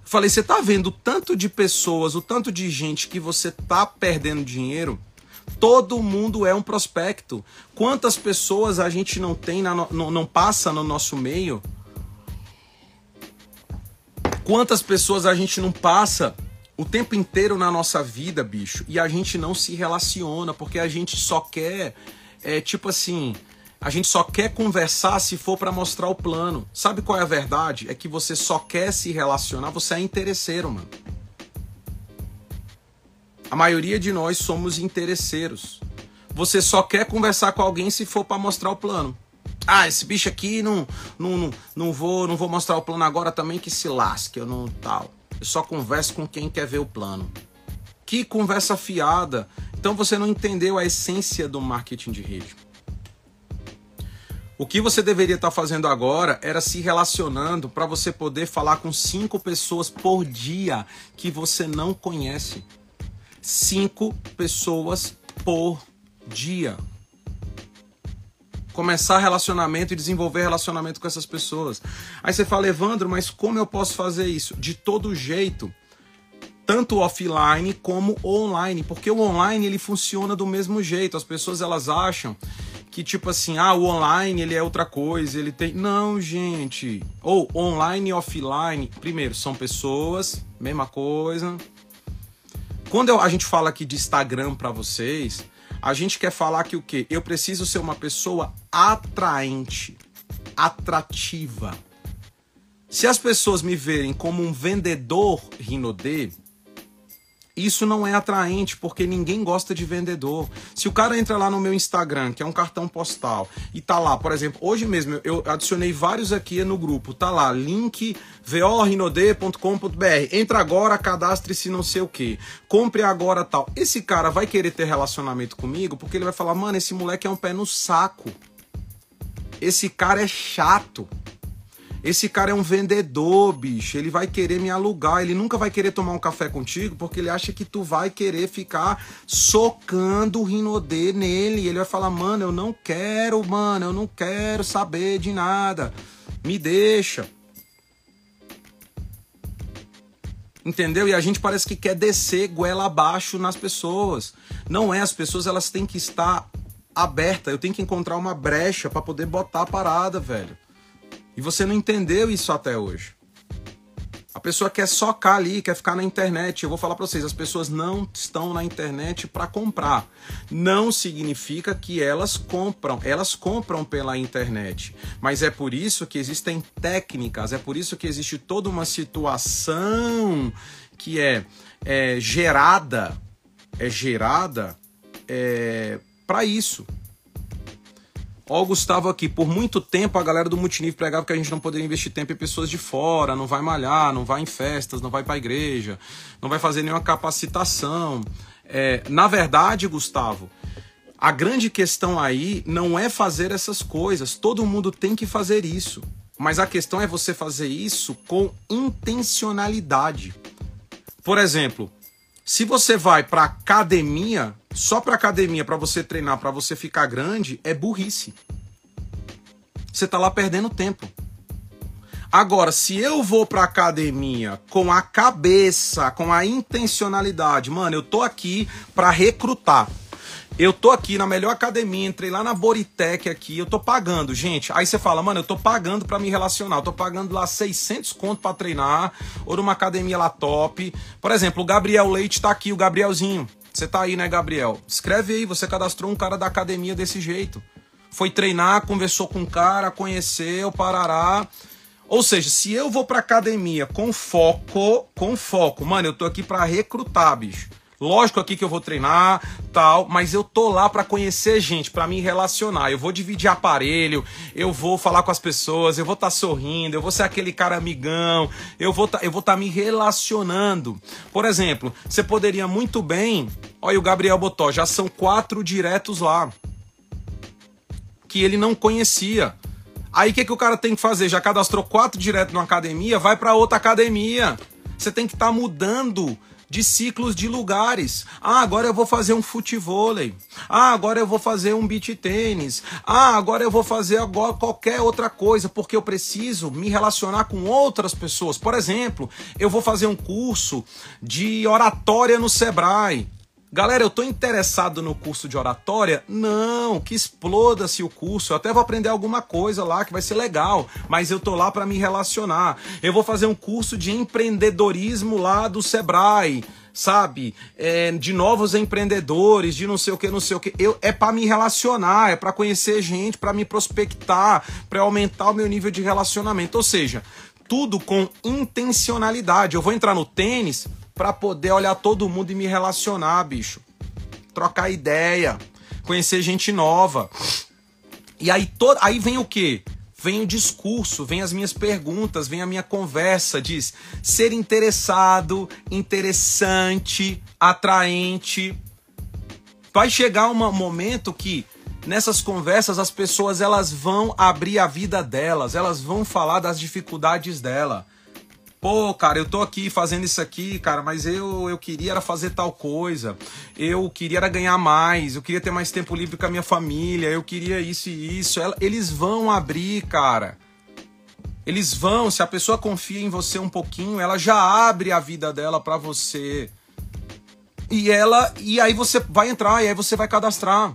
Falei, você tá vendo o tanto de pessoas, o tanto de gente que você tá perdendo dinheiro? Todo mundo é um prospecto. Quantas pessoas a gente não tem, na, não, não passa no nosso meio? Quantas pessoas a gente não passa o tempo inteiro na nossa vida, bicho, e a gente não se relaciona, porque a gente só quer, é, tipo assim, a gente só quer conversar se for para mostrar o plano. Sabe qual é a verdade? É que você só quer se relacionar, você é interesseiro, mano. A maioria de nós somos interesseiros. Você só quer conversar com alguém se for para mostrar o plano. Ah, esse bicho aqui não, não, não, não vou não vou mostrar o plano agora também que se lasque, eu não tal. Eu só converso com quem quer ver o plano. Que conversa fiada. Então você não entendeu a essência do marketing de rede. O que você deveria estar fazendo agora era se relacionando para você poder falar com cinco pessoas por dia que você não conhece. Cinco pessoas por dia começar relacionamento e desenvolver relacionamento com essas pessoas. Aí você fala, Evandro, mas como eu posso fazer isso? De todo jeito, tanto offline como online, porque o online ele funciona do mesmo jeito. As pessoas elas acham que tipo assim, ah, o online ele é outra coisa, ele tem. Não, gente. Ou online e offline, primeiro, são pessoas, mesma coisa. quando eu, a gente fala aqui de Instagram para vocês, a gente quer falar que o quê? Eu preciso ser uma pessoa atraente, atrativa. Se as pessoas me verem como um vendedor Rinodê, isso não é atraente, porque ninguém gosta de vendedor. Se o cara entra lá no meu Instagram, que é um cartão postal, e tá lá, por exemplo, hoje mesmo eu adicionei vários aqui no grupo, tá lá, link vorinode.com.br. Entra agora, cadastre-se não sei o que. Compre agora tal. Esse cara vai querer ter relacionamento comigo porque ele vai falar, mano, esse moleque é um pé no saco. Esse cara é chato. Esse cara é um vendedor, bicho. Ele vai querer me alugar. Ele nunca vai querer tomar um café contigo porque ele acha que tu vai querer ficar socando o rinodê nele. Ele vai falar, mano, eu não quero, mano, eu não quero saber de nada. Me deixa. Entendeu? E a gente parece que quer descer goela abaixo nas pessoas. Não é, as pessoas elas têm que estar abertas. Eu tenho que encontrar uma brecha para poder botar a parada, velho. E você não entendeu isso até hoje. A pessoa quer socar ali, quer ficar na internet. Eu vou falar para vocês, as pessoas não estão na internet para comprar. Não significa que elas compram, elas compram pela internet. Mas é por isso que existem técnicas, é por isso que existe toda uma situação que é, é gerada, é gerada é, para isso. Ó, o Gustavo aqui, por muito tempo a galera do multinível pregava que a gente não poderia investir tempo em pessoas de fora, não vai malhar, não vai em festas, não vai para igreja, não vai fazer nenhuma capacitação. É, na verdade, Gustavo, a grande questão aí não é fazer essas coisas, todo mundo tem que fazer isso. Mas a questão é você fazer isso com intencionalidade. Por exemplo, se você vai para academia, só para academia, para você treinar, para você ficar grande, é burrice. Você tá lá perdendo tempo. Agora, se eu vou para academia com a cabeça, com a intencionalidade, mano, eu tô aqui para recrutar. Eu tô aqui na melhor academia, entrei lá na Boritec aqui, eu tô pagando, gente. Aí você fala, mano, eu tô pagando para me relacionar, eu tô pagando lá 600 conto para treinar, ou numa academia lá top. Por exemplo, o Gabriel Leite tá aqui, o Gabrielzinho. Você tá aí, né, Gabriel? Escreve aí, você cadastrou um cara da academia desse jeito. Foi treinar, conversou com o cara, conheceu, parará. Ou seja, se eu vou pra academia com foco, com foco, mano, eu tô aqui para recrutar, bicho. Lógico aqui que eu vou treinar, tal, mas eu tô lá para conhecer gente, para me relacionar. Eu vou dividir aparelho, eu vou falar com as pessoas, eu vou estar tá sorrindo, eu vou ser aquele cara amigão, eu vou tá, eu vou estar tá me relacionando. Por exemplo, você poderia muito bem, olha o Gabriel Botó, já são quatro diretos lá que ele não conhecia. Aí o que, que o cara tem que fazer? Já cadastrou quatro direto numa academia, vai para outra academia. Você tem que estar tá mudando de ciclos de lugares. Ah, agora eu vou fazer um futevôlei. Ah, agora eu vou fazer um beach tênis. Ah, agora eu vou fazer agora qualquer outra coisa, porque eu preciso me relacionar com outras pessoas. Por exemplo, eu vou fazer um curso de oratória no Sebrae. Galera, eu tô interessado no curso de oratória? Não, que exploda-se o curso. Eu até vou aprender alguma coisa lá que vai ser legal, mas eu tô lá para me relacionar. Eu vou fazer um curso de empreendedorismo lá do Sebrae sabe? É, de novos empreendedores, de não sei o que, não sei o que. Eu, é para me relacionar, é para conhecer gente, para me prospectar, para aumentar o meu nível de relacionamento. Ou seja, tudo com intencionalidade. Eu vou entrar no tênis, para poder olhar todo mundo e me relacionar, bicho. Trocar ideia, conhecer gente nova. E aí, to... aí vem o quê? Vem o discurso, vem as minhas perguntas, vem a minha conversa, diz ser interessado, interessante, atraente. Vai chegar um momento que nessas conversas as pessoas elas vão abrir a vida delas, elas vão falar das dificuldades dela. Pô, cara, eu tô aqui fazendo isso aqui, cara, mas eu, eu queria era fazer tal coisa. Eu queria era ganhar mais, eu queria ter mais tempo livre com a minha família, eu queria isso e isso. Eles vão abrir, cara. Eles vão, se a pessoa confia em você um pouquinho, ela já abre a vida dela para você. E ela e aí você vai entrar e aí você vai cadastrar.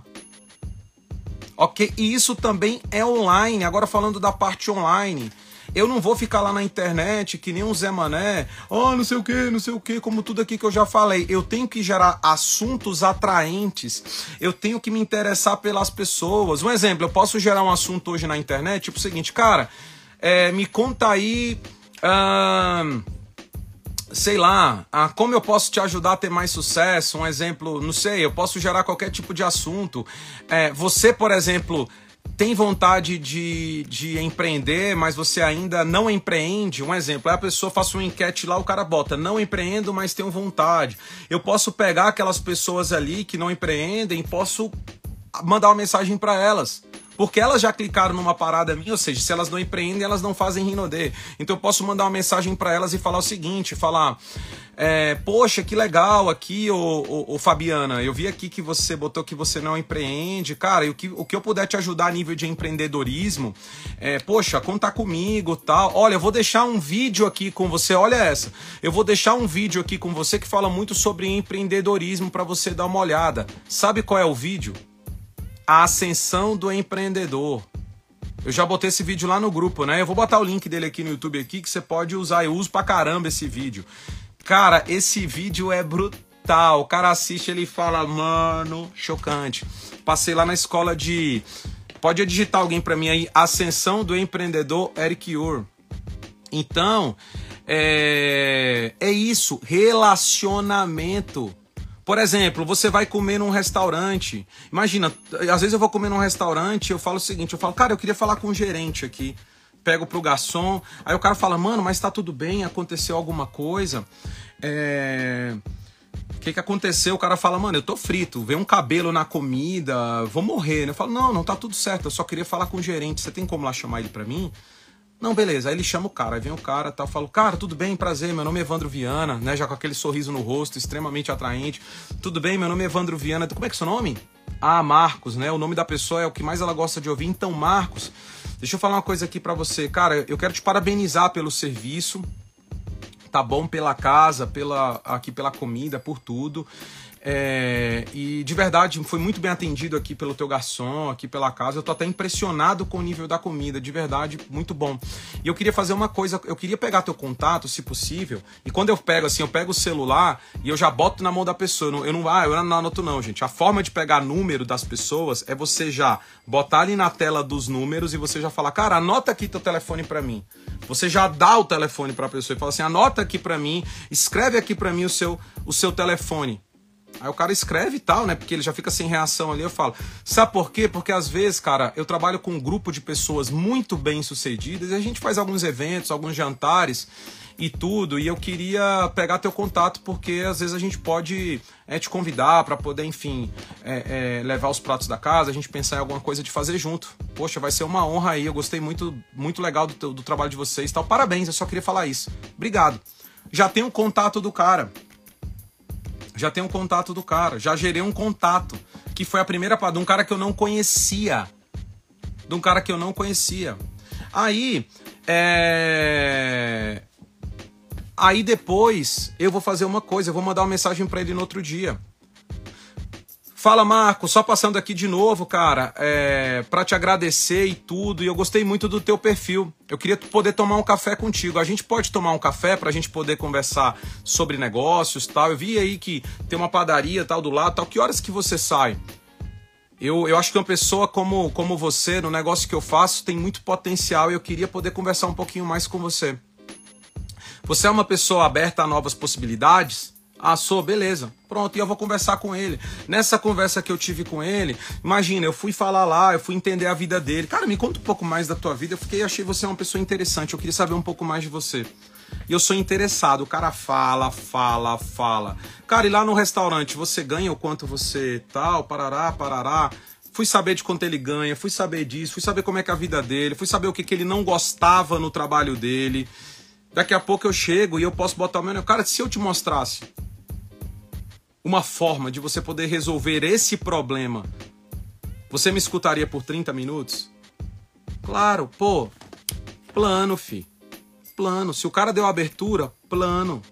OK? E isso também é online. Agora falando da parte online, Eu não vou ficar lá na internet que nem um Zé Mané, oh, não sei o que, não sei o que, como tudo aqui que eu já falei. Eu tenho que gerar assuntos atraentes, eu tenho que me interessar pelas pessoas. Um exemplo, eu posso gerar um assunto hoje na internet, tipo o seguinte, cara, é, me conta aí. Hum, sei lá, ah, como eu posso te ajudar a ter mais sucesso? Um exemplo, não sei, eu posso gerar qualquer tipo de assunto. É, você, por exemplo, tem vontade de, de empreender, mas você ainda não empreende, um exemplo, a pessoa faz uma enquete lá, o cara bota, não empreendo, mas tenho vontade. Eu posso pegar aquelas pessoas ali que não empreendem, posso mandar uma mensagem para elas. Porque elas já clicaram numa parada minha, ou seja, se elas não empreendem, elas não fazem Rinodê. Então eu posso mandar uma mensagem para elas e falar o seguinte, falar, é, poxa, que legal aqui, ô, ô, ô, Fabiana, eu vi aqui que você botou que você não empreende, cara, e o que, o que eu puder te ajudar a nível de empreendedorismo, é, poxa, conta comigo, tal. Olha, eu vou deixar um vídeo aqui com você, olha essa, eu vou deixar um vídeo aqui com você que fala muito sobre empreendedorismo para você dar uma olhada. Sabe qual é o vídeo? A Ascensão do Empreendedor. Eu já botei esse vídeo lá no grupo, né? Eu vou botar o link dele aqui no YouTube aqui que você pode usar. Eu uso pra caramba esse vídeo. Cara, esse vídeo é brutal. O cara assiste, ele fala, mano, chocante. Passei lá na escola de. Pode digitar alguém para mim aí, Ascensão do Empreendedor Eric Ur. Então, é, é isso, relacionamento. Por exemplo, você vai comer num restaurante. Imagina, às vezes eu vou comer num restaurante, eu falo o seguinte, eu falo, cara, eu queria falar com o gerente aqui. Pego pro garçom, aí o cara fala, mano, mas tá tudo bem, aconteceu alguma coisa. É... O que, que aconteceu? O cara fala, mano, eu tô frito, vem um cabelo na comida, vou morrer. Eu falo, não, não tá tudo certo, eu só queria falar com o gerente, você tem como lá chamar ele pra mim? Não, beleza. Aí ele chama o cara, aí vem o cara, tá, falo, cara, tudo bem, prazer, meu nome é Evandro Viana, né? Já com aquele sorriso no rosto, extremamente atraente. Tudo bem, meu nome é Evandro Viana. Como é que é seu nome? Ah, Marcos, né? O nome da pessoa é o que mais ela gosta de ouvir. Então, Marcos, deixa eu falar uma coisa aqui para você. Cara, eu quero te parabenizar pelo serviço, tá bom? Pela casa, pela aqui pela comida, por tudo. É, e de verdade, foi muito bem atendido aqui pelo teu garçom, aqui pela casa. Eu tô até impressionado com o nível da comida, de verdade, muito bom. E eu queria fazer uma coisa, eu queria pegar teu contato, se possível. E quando eu pego assim, eu pego o celular e eu já boto na mão da pessoa. Eu não, ah, eu não anoto não, gente. A forma de pegar número das pessoas é você já botar ali na tela dos números e você já falar, cara, anota aqui teu telefone para mim. Você já dá o telefone para a pessoa e fala assim, anota aqui para mim, escreve aqui para mim o seu, o seu telefone. Aí o cara escreve e tal, né? Porque ele já fica sem reação ali. Eu falo, sabe por quê? Porque às vezes, cara, eu trabalho com um grupo de pessoas muito bem sucedidas e a gente faz alguns eventos, alguns jantares e tudo. E eu queria pegar teu contato porque às vezes a gente pode é, te convidar para poder, enfim, é, é, levar os pratos da casa, a gente pensar em alguma coisa de fazer junto. Poxa, vai ser uma honra aí. Eu gostei muito, muito legal do, do trabalho de vocês. Tal. Parabéns, eu só queria falar isso. Obrigado. Já tem o contato do cara já tenho um contato do cara, já gerei um contato, que foi a primeira de um cara que eu não conhecia. De um cara que eu não conhecia. Aí, é... Aí depois eu vou fazer uma coisa, eu vou mandar uma mensagem para ele no outro dia. Fala, Marco, só passando aqui de novo, cara, é, para te agradecer e tudo. E eu gostei muito do teu perfil. Eu queria poder tomar um café contigo. A gente pode tomar um café para a gente poder conversar sobre negócios, tal. Eu vi aí que tem uma padaria tal do lado, tal. Que horas que você sai? Eu, eu acho que uma pessoa como, como você, no negócio que eu faço, tem muito potencial e eu queria poder conversar um pouquinho mais com você. Você é uma pessoa aberta a novas possibilidades? Ah, sou, beleza. Pronto, e eu vou conversar com ele. Nessa conversa que eu tive com ele, imagina, eu fui falar lá, eu fui entender a vida dele. Cara, me conta um pouco mais da tua vida. Eu fiquei, achei você uma pessoa interessante. Eu queria saber um pouco mais de você. E eu sou interessado. O cara fala, fala, fala. Cara, e lá no restaurante, você ganha o quanto você tal, parará, parará. Fui saber de quanto ele ganha, fui saber disso, fui saber como é que é a vida dele, fui saber o que, que ele não gostava no trabalho dele. Daqui a pouco eu chego e eu posso botar o meu. Cara, se eu te mostrasse uma forma de você poder resolver esse problema, você me escutaria por 30 minutos? Claro, pô, plano, fi. Plano. Se o cara deu abertura, plano.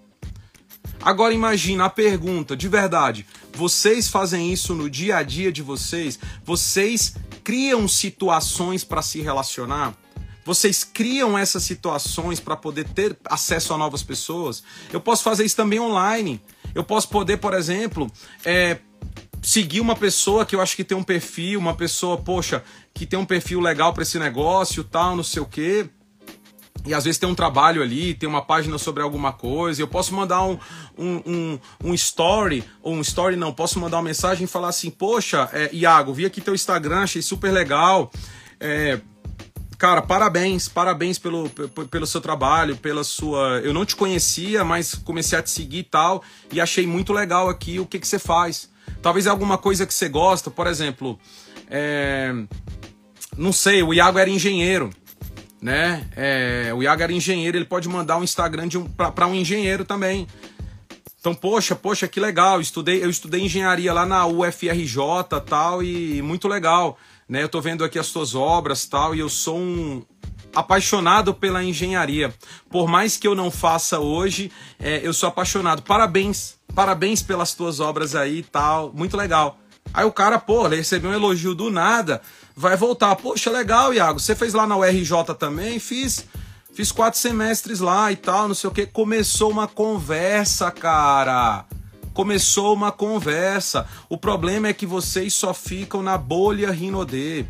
Agora imagina a pergunta, de verdade, vocês fazem isso no dia a dia de vocês? Vocês criam situações para se relacionar? Vocês criam essas situações para poder ter acesso a novas pessoas. Eu posso fazer isso também online. Eu posso poder, por exemplo, é, seguir uma pessoa que eu acho que tem um perfil, uma pessoa, poxa, que tem um perfil legal para esse negócio, tal, não sei o quê. E às vezes tem um trabalho ali, tem uma página sobre alguma coisa. Eu posso mandar um, um, um, um story, ou um story não, posso mandar uma mensagem e falar assim: Poxa, é, Iago, vi aqui teu Instagram, achei super legal. É, cara, parabéns, parabéns pelo, pelo seu trabalho, pela sua. Eu não te conhecia, mas comecei a te seguir e tal, e achei muito legal aqui o que, que você faz. Talvez é alguma coisa que você gosta, por exemplo, é, não sei, o Iago era engenheiro né? É, o Iago era engenheiro, ele pode mandar um Instagram um, para um engenheiro também. Então, poxa, poxa, que legal. Estudei, eu estudei engenharia lá na UFRJ tal, e muito legal. Né? Eu tô vendo aqui as suas obras tal, e eu sou um apaixonado pela engenharia. Por mais que eu não faça hoje, é, eu sou apaixonado. Parabéns, parabéns pelas tuas obras aí tal. Muito legal. Aí o cara, pô, recebeu um elogio do nada vai voltar. Poxa, legal, Iago. Você fez lá na URJ também? Fiz. Fiz quatro semestres lá e tal, não sei o que. Começou uma conversa, cara. Começou uma conversa. O problema é que vocês só ficam na bolha Rinodê.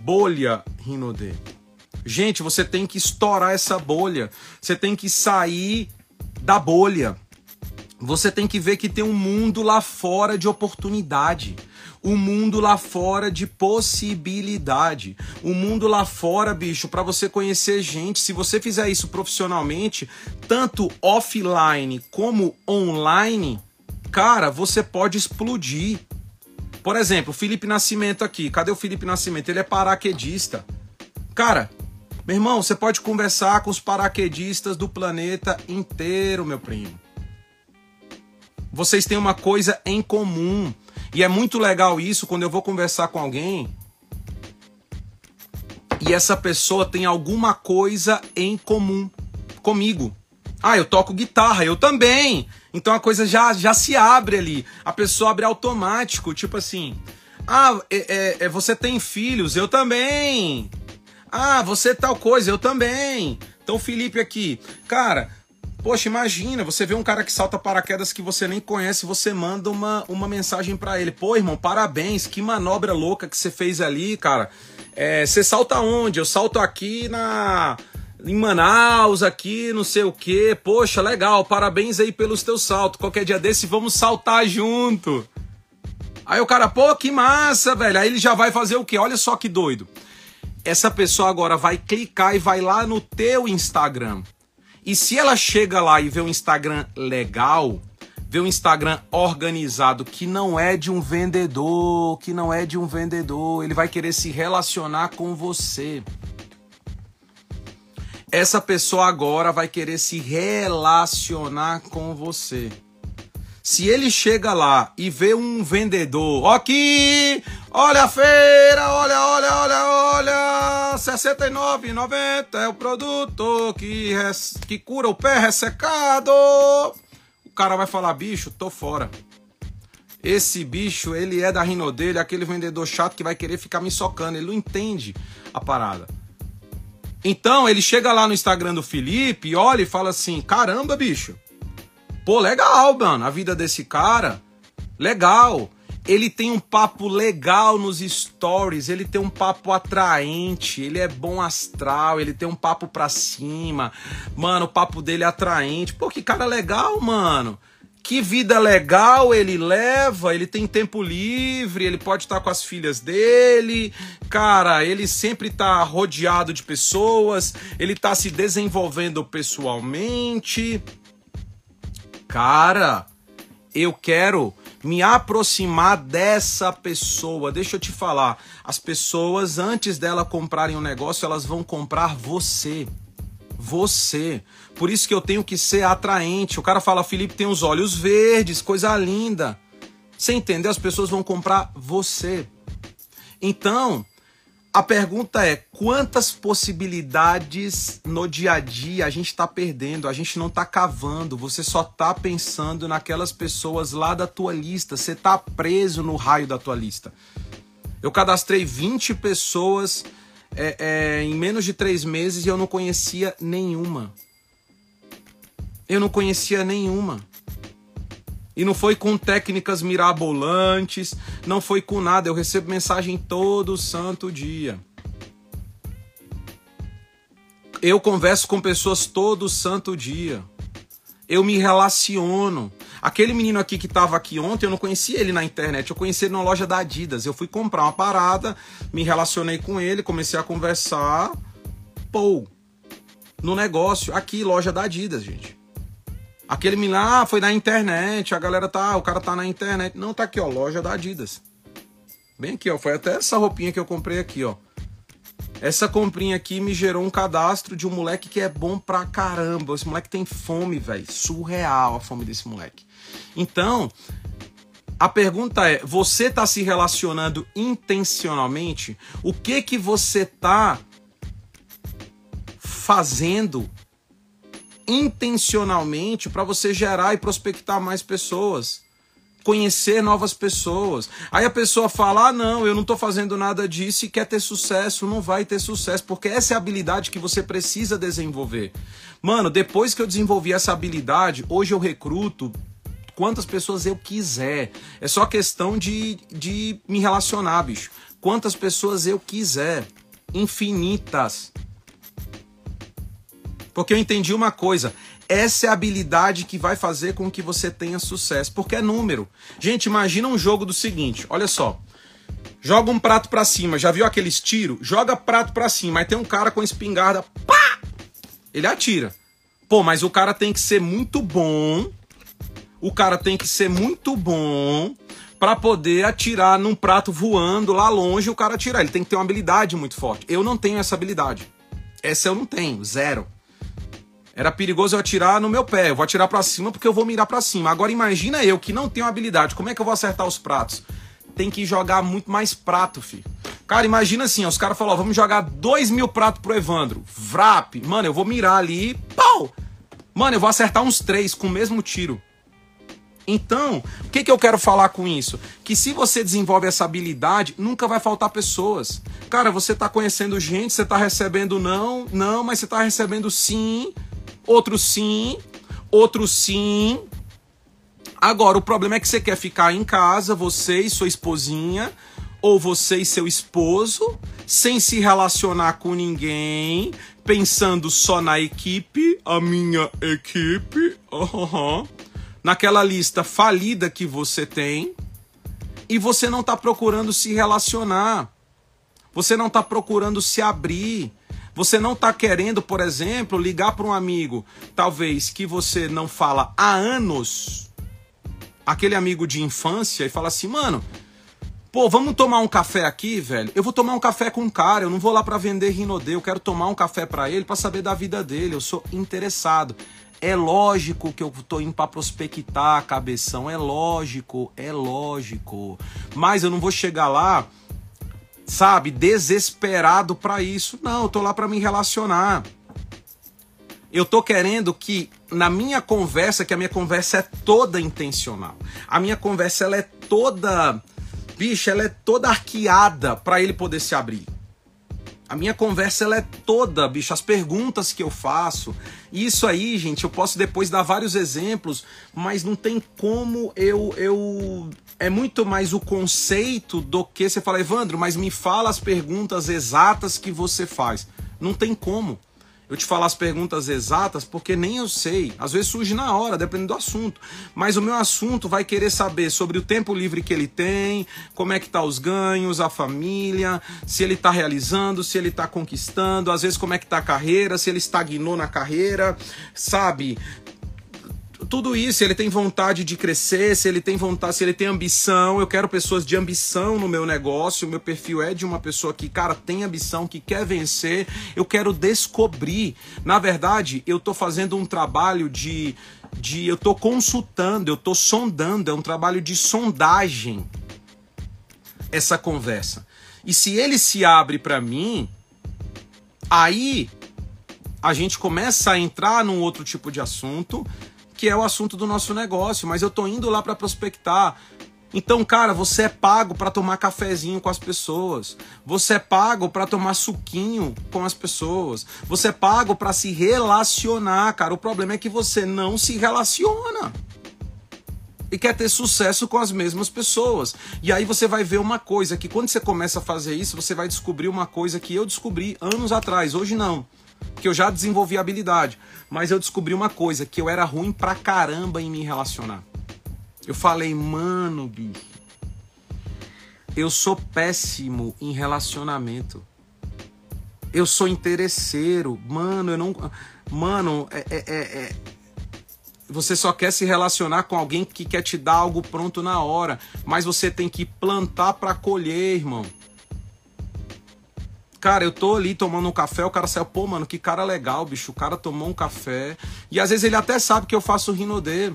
Bolha Rinodê. Gente, você tem que estourar essa bolha. Você tem que sair da bolha. Você tem que ver que tem um mundo lá fora de oportunidade o mundo lá fora de possibilidade. O mundo lá fora, bicho, para você conhecer gente, se você fizer isso profissionalmente, tanto offline como online, cara, você pode explodir. Por exemplo, Felipe Nascimento aqui. Cadê o Felipe Nascimento? Ele é paraquedista. Cara, meu irmão, você pode conversar com os paraquedistas do planeta inteiro, meu primo. Vocês têm uma coisa em comum. E é muito legal isso quando eu vou conversar com alguém e essa pessoa tem alguma coisa em comum comigo. Ah, eu toco guitarra, eu também. Então a coisa já, já se abre ali. A pessoa abre automático, tipo assim. Ah, é, é, é você tem filhos, eu também. Ah, você tal coisa, eu também. Então, Felipe aqui, cara, Poxa, imagina, você vê um cara que salta paraquedas que você nem conhece, você manda uma, uma mensagem para ele. Pô, irmão, parabéns, que manobra louca que você fez ali, cara. É, você salta onde? Eu salto aqui na em Manaus, aqui, não sei o que. Poxa, legal, parabéns aí pelos teus saltos. Qualquer dia desse vamos saltar junto. Aí o cara, pô, que massa, velho. Aí ele já vai fazer o quê? Olha só que doido. Essa pessoa agora vai clicar e vai lá no teu Instagram. E se ela chega lá e vê um Instagram legal, vê um Instagram organizado que não é de um vendedor, que não é de um vendedor, ele vai querer se relacionar com você. Essa pessoa agora vai querer se relacionar com você. Se ele chega lá e vê um vendedor, aqui, olha a feira, olha, olha, olha, olha, R$ 69,90 é o produto que, res, que cura o pé ressecado. O cara vai falar, bicho, tô fora. Esse bicho, ele é da rino dele, aquele vendedor chato que vai querer ficar me socando, ele não entende a parada. Então, ele chega lá no Instagram do Felipe, olha e fala assim: caramba, bicho, Pô, legal, mano, a vida desse cara. Legal. Ele tem um papo legal nos stories, ele tem um papo atraente, ele é bom astral, ele tem um papo pra cima. Mano, o papo dele é atraente. Pô, que cara legal, mano. Que vida legal ele leva, ele tem tempo livre, ele pode estar com as filhas dele. Cara, ele sempre tá rodeado de pessoas, ele tá se desenvolvendo pessoalmente cara, eu quero me aproximar dessa pessoa. Deixa eu te falar, as pessoas antes dela comprarem um negócio, elas vão comprar você. Você. Por isso que eu tenho que ser atraente. O cara fala, Felipe tem os olhos verdes, coisa linda. Você entendeu? As pessoas vão comprar você. Então, a pergunta é: quantas possibilidades no dia a dia a gente está perdendo? A gente não está cavando, você só está pensando naquelas pessoas lá da tua lista, você está preso no raio da tua lista. Eu cadastrei 20 pessoas é, é, em menos de três meses e eu não conhecia nenhuma. Eu não conhecia nenhuma. E não foi com técnicas mirabolantes, não foi com nada. Eu recebo mensagem todo santo dia. Eu converso com pessoas todo santo dia. Eu me relaciono. Aquele menino aqui que estava aqui ontem, eu não conhecia ele na internet, eu conheci ele numa loja da Adidas. Eu fui comprar uma parada, me relacionei com ele, comecei a conversar. Pô, no negócio, aqui, loja da Adidas, gente. Aquele menino, ah, foi na internet, a galera tá, o cara tá na internet. Não, tá aqui, ó, loja da Adidas. Bem aqui, ó, foi até essa roupinha que eu comprei aqui, ó. Essa comprinha aqui me gerou um cadastro de um moleque que é bom pra caramba. Esse moleque tem fome, velho. Surreal a fome desse moleque. Então, a pergunta é: você está se relacionando intencionalmente? O que que você está fazendo intencionalmente para você gerar e prospectar mais pessoas? conhecer novas pessoas. Aí a pessoa fala: ah, não, eu não estou fazendo nada disso e quer ter sucesso. Não vai ter sucesso, porque essa é a habilidade que você precisa desenvolver. Mano, depois que eu desenvolvi essa habilidade, hoje eu recruto quantas pessoas eu quiser. É só questão de, de me relacionar, bicho. Quantas pessoas eu quiser. Infinitas. Porque eu entendi uma coisa. Essa é a habilidade que vai fazer com que você tenha sucesso, porque é número. Gente, imagina um jogo do seguinte, olha só. Joga um prato para cima, já viu aqueles tiros? Joga prato para cima, aí tem um cara com espingarda, pá! Ele atira. Pô, mas o cara tem que ser muito bom. O cara tem que ser muito bom para poder atirar num prato voando lá longe, o cara atirar. Ele tem que ter uma habilidade muito forte. Eu não tenho essa habilidade. Essa eu não tenho, zero. Era perigoso eu atirar no meu pé. Eu vou atirar para cima porque eu vou mirar para cima. Agora imagina eu que não tenho habilidade. Como é que eu vou acertar os pratos? Tem que jogar muito mais prato, filho. Cara, imagina assim, ó, os caras falaram, vamos jogar dois mil pratos pro Evandro. Vrap. Mano, eu vou mirar ali. Pau! Mano, eu vou acertar uns três com o mesmo tiro. Então, o que, que eu quero falar com isso? Que se você desenvolve essa habilidade, nunca vai faltar pessoas. Cara, você está conhecendo gente, você está recebendo não, não, mas você está recebendo sim outro sim, outro sim. Agora, o problema é que você quer ficar em casa, você e sua esposinha, ou você e seu esposo, sem se relacionar com ninguém, pensando só na equipe, a minha equipe, uhum, naquela lista falida que você tem, e você não está procurando se relacionar, você não está procurando se abrir, você não está querendo, por exemplo, ligar para um amigo, talvez que você não fala há anos, aquele amigo de infância, e fala assim, mano, pô, vamos tomar um café aqui, velho? Eu vou tomar um café com um cara, eu não vou lá para vender Rinodê, eu quero tomar um café para ele para saber da vida dele, eu sou interessado. É lógico que eu tô indo para prospectar, cabeção, é lógico, é lógico. Mas eu não vou chegar lá sabe, desesperado para isso. Não, eu tô lá para me relacionar. Eu tô querendo que na minha conversa, que a minha conversa é toda intencional. A minha conversa ela é toda, bicho, ela é toda arqueada para ele poder se abrir. A minha conversa ela é toda, bicho, as perguntas que eu faço. Isso aí, gente, eu posso depois dar vários exemplos, mas não tem como eu eu é muito mais o conceito do que você fala, Evandro, mas me fala as perguntas exatas que você faz. Não tem como eu te falar as perguntas exatas, porque nem eu sei. Às vezes surge na hora, dependendo do assunto. Mas o meu assunto vai querer saber sobre o tempo livre que ele tem, como é que tá os ganhos, a família, se ele está realizando, se ele está conquistando, às vezes como é que tá a carreira, se ele estagnou na carreira, sabe? Tudo isso, ele tem vontade de crescer, se ele tem vontade, se ele tem ambição, eu quero pessoas de ambição no meu negócio, o meu perfil é de uma pessoa que, cara, tem ambição, que quer vencer, eu quero descobrir. Na verdade, eu tô fazendo um trabalho de de eu tô consultando, eu tô sondando, é um trabalho de sondagem essa conversa. E se ele se abre para mim, aí a gente começa a entrar num outro tipo de assunto que é o assunto do nosso negócio, mas eu tô indo lá para prospectar. Então, cara, você é pago para tomar cafezinho com as pessoas. Você é pago para tomar suquinho com as pessoas. Você é pago para se relacionar, cara. O problema é que você não se relaciona. E quer ter sucesso com as mesmas pessoas. E aí você vai ver uma coisa que quando você começa a fazer isso, você vai descobrir uma coisa que eu descobri anos atrás, hoje não. Que eu já desenvolvi habilidade, mas eu descobri uma coisa que eu era ruim pra caramba em me relacionar. Eu falei, mano, bicho, eu sou péssimo em relacionamento. Eu sou interesseiro, mano, eu não. Mano, é, é, é, é, você só quer se relacionar com alguém que quer te dar algo pronto na hora, mas você tem que plantar para colher, irmão. Cara, eu tô ali tomando um café, o cara saiu, pô, mano, que cara legal, bicho. O cara tomou um café. E às vezes ele até sabe que eu faço rinodê.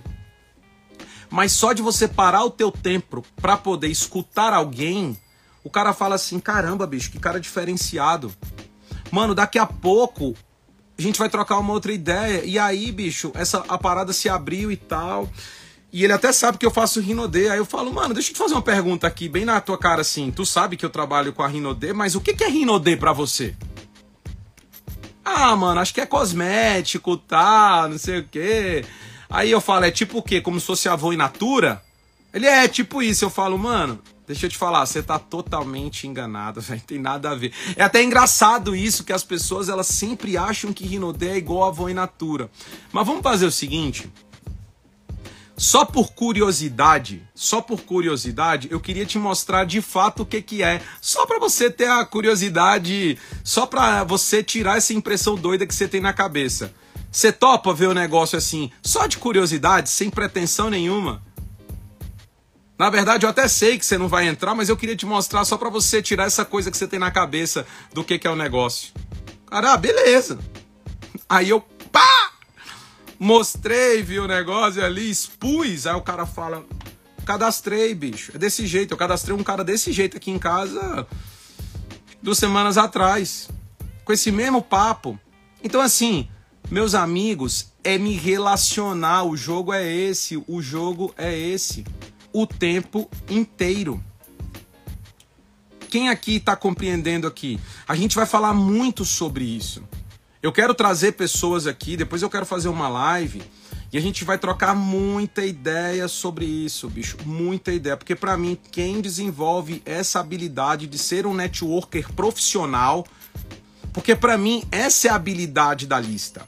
Mas só de você parar o teu tempo para poder escutar alguém, o cara fala assim: caramba, bicho, que cara diferenciado. Mano, daqui a pouco a gente vai trocar uma outra ideia. E aí, bicho, essa a parada se abriu e tal. E ele até sabe que eu faço Rinodê. Aí eu falo, mano, deixa eu te fazer uma pergunta aqui, bem na tua cara assim. Tu sabe que eu trabalho com a Rinodê, mas o que, que é Rinodê pra você? Ah, mano, acho que é cosmético, tá, não sei o quê. Aí eu falo, é tipo o quê? Como se fosse avô in natura? Ele é tipo isso. Eu falo, mano, deixa eu te falar, você tá totalmente enganado, velho. Tem nada a ver. É até engraçado isso, que as pessoas elas sempre acham que Rinodé é igual avô in natura. Mas vamos fazer o seguinte. Só por curiosidade, só por curiosidade, eu queria te mostrar de fato o que que é. Só para você ter a curiosidade, só para você tirar essa impressão doida que você tem na cabeça. Você topa ver o negócio assim, só de curiosidade, sem pretensão nenhuma? Na verdade, eu até sei que você não vai entrar, mas eu queria te mostrar só para você tirar essa coisa que você tem na cabeça do que, que é o negócio. Cara, ah, beleza. Aí eu, pá! Mostrei, vi o negócio ali, expus. Aí o cara fala, cadastrei, bicho. É desse jeito. Eu cadastrei um cara desse jeito aqui em casa duas semanas atrás. Com esse mesmo papo. Então, assim, meus amigos, é me relacionar. O jogo é esse, o jogo é esse. O tempo inteiro. Quem aqui está compreendendo aqui? A gente vai falar muito sobre isso. Eu quero trazer pessoas aqui, depois eu quero fazer uma live e a gente vai trocar muita ideia sobre isso, bicho, muita ideia, porque para mim quem desenvolve essa habilidade de ser um networker profissional, porque para mim essa é a habilidade da lista.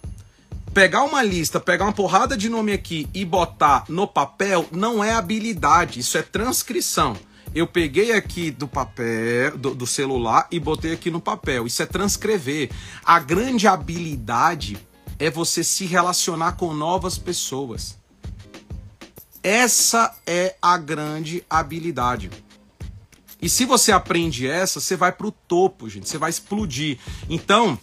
Pegar uma lista, pegar uma porrada de nome aqui e botar no papel não é habilidade, isso é transcrição. Eu peguei aqui do papel, do, do, celular e botei aqui no papel. Isso é transcrever. A grande habilidade é você se relacionar com novas pessoas. Essa é a grande habilidade. E se você aprende essa, você vai pro topo, gente. Você vai explodir. Então,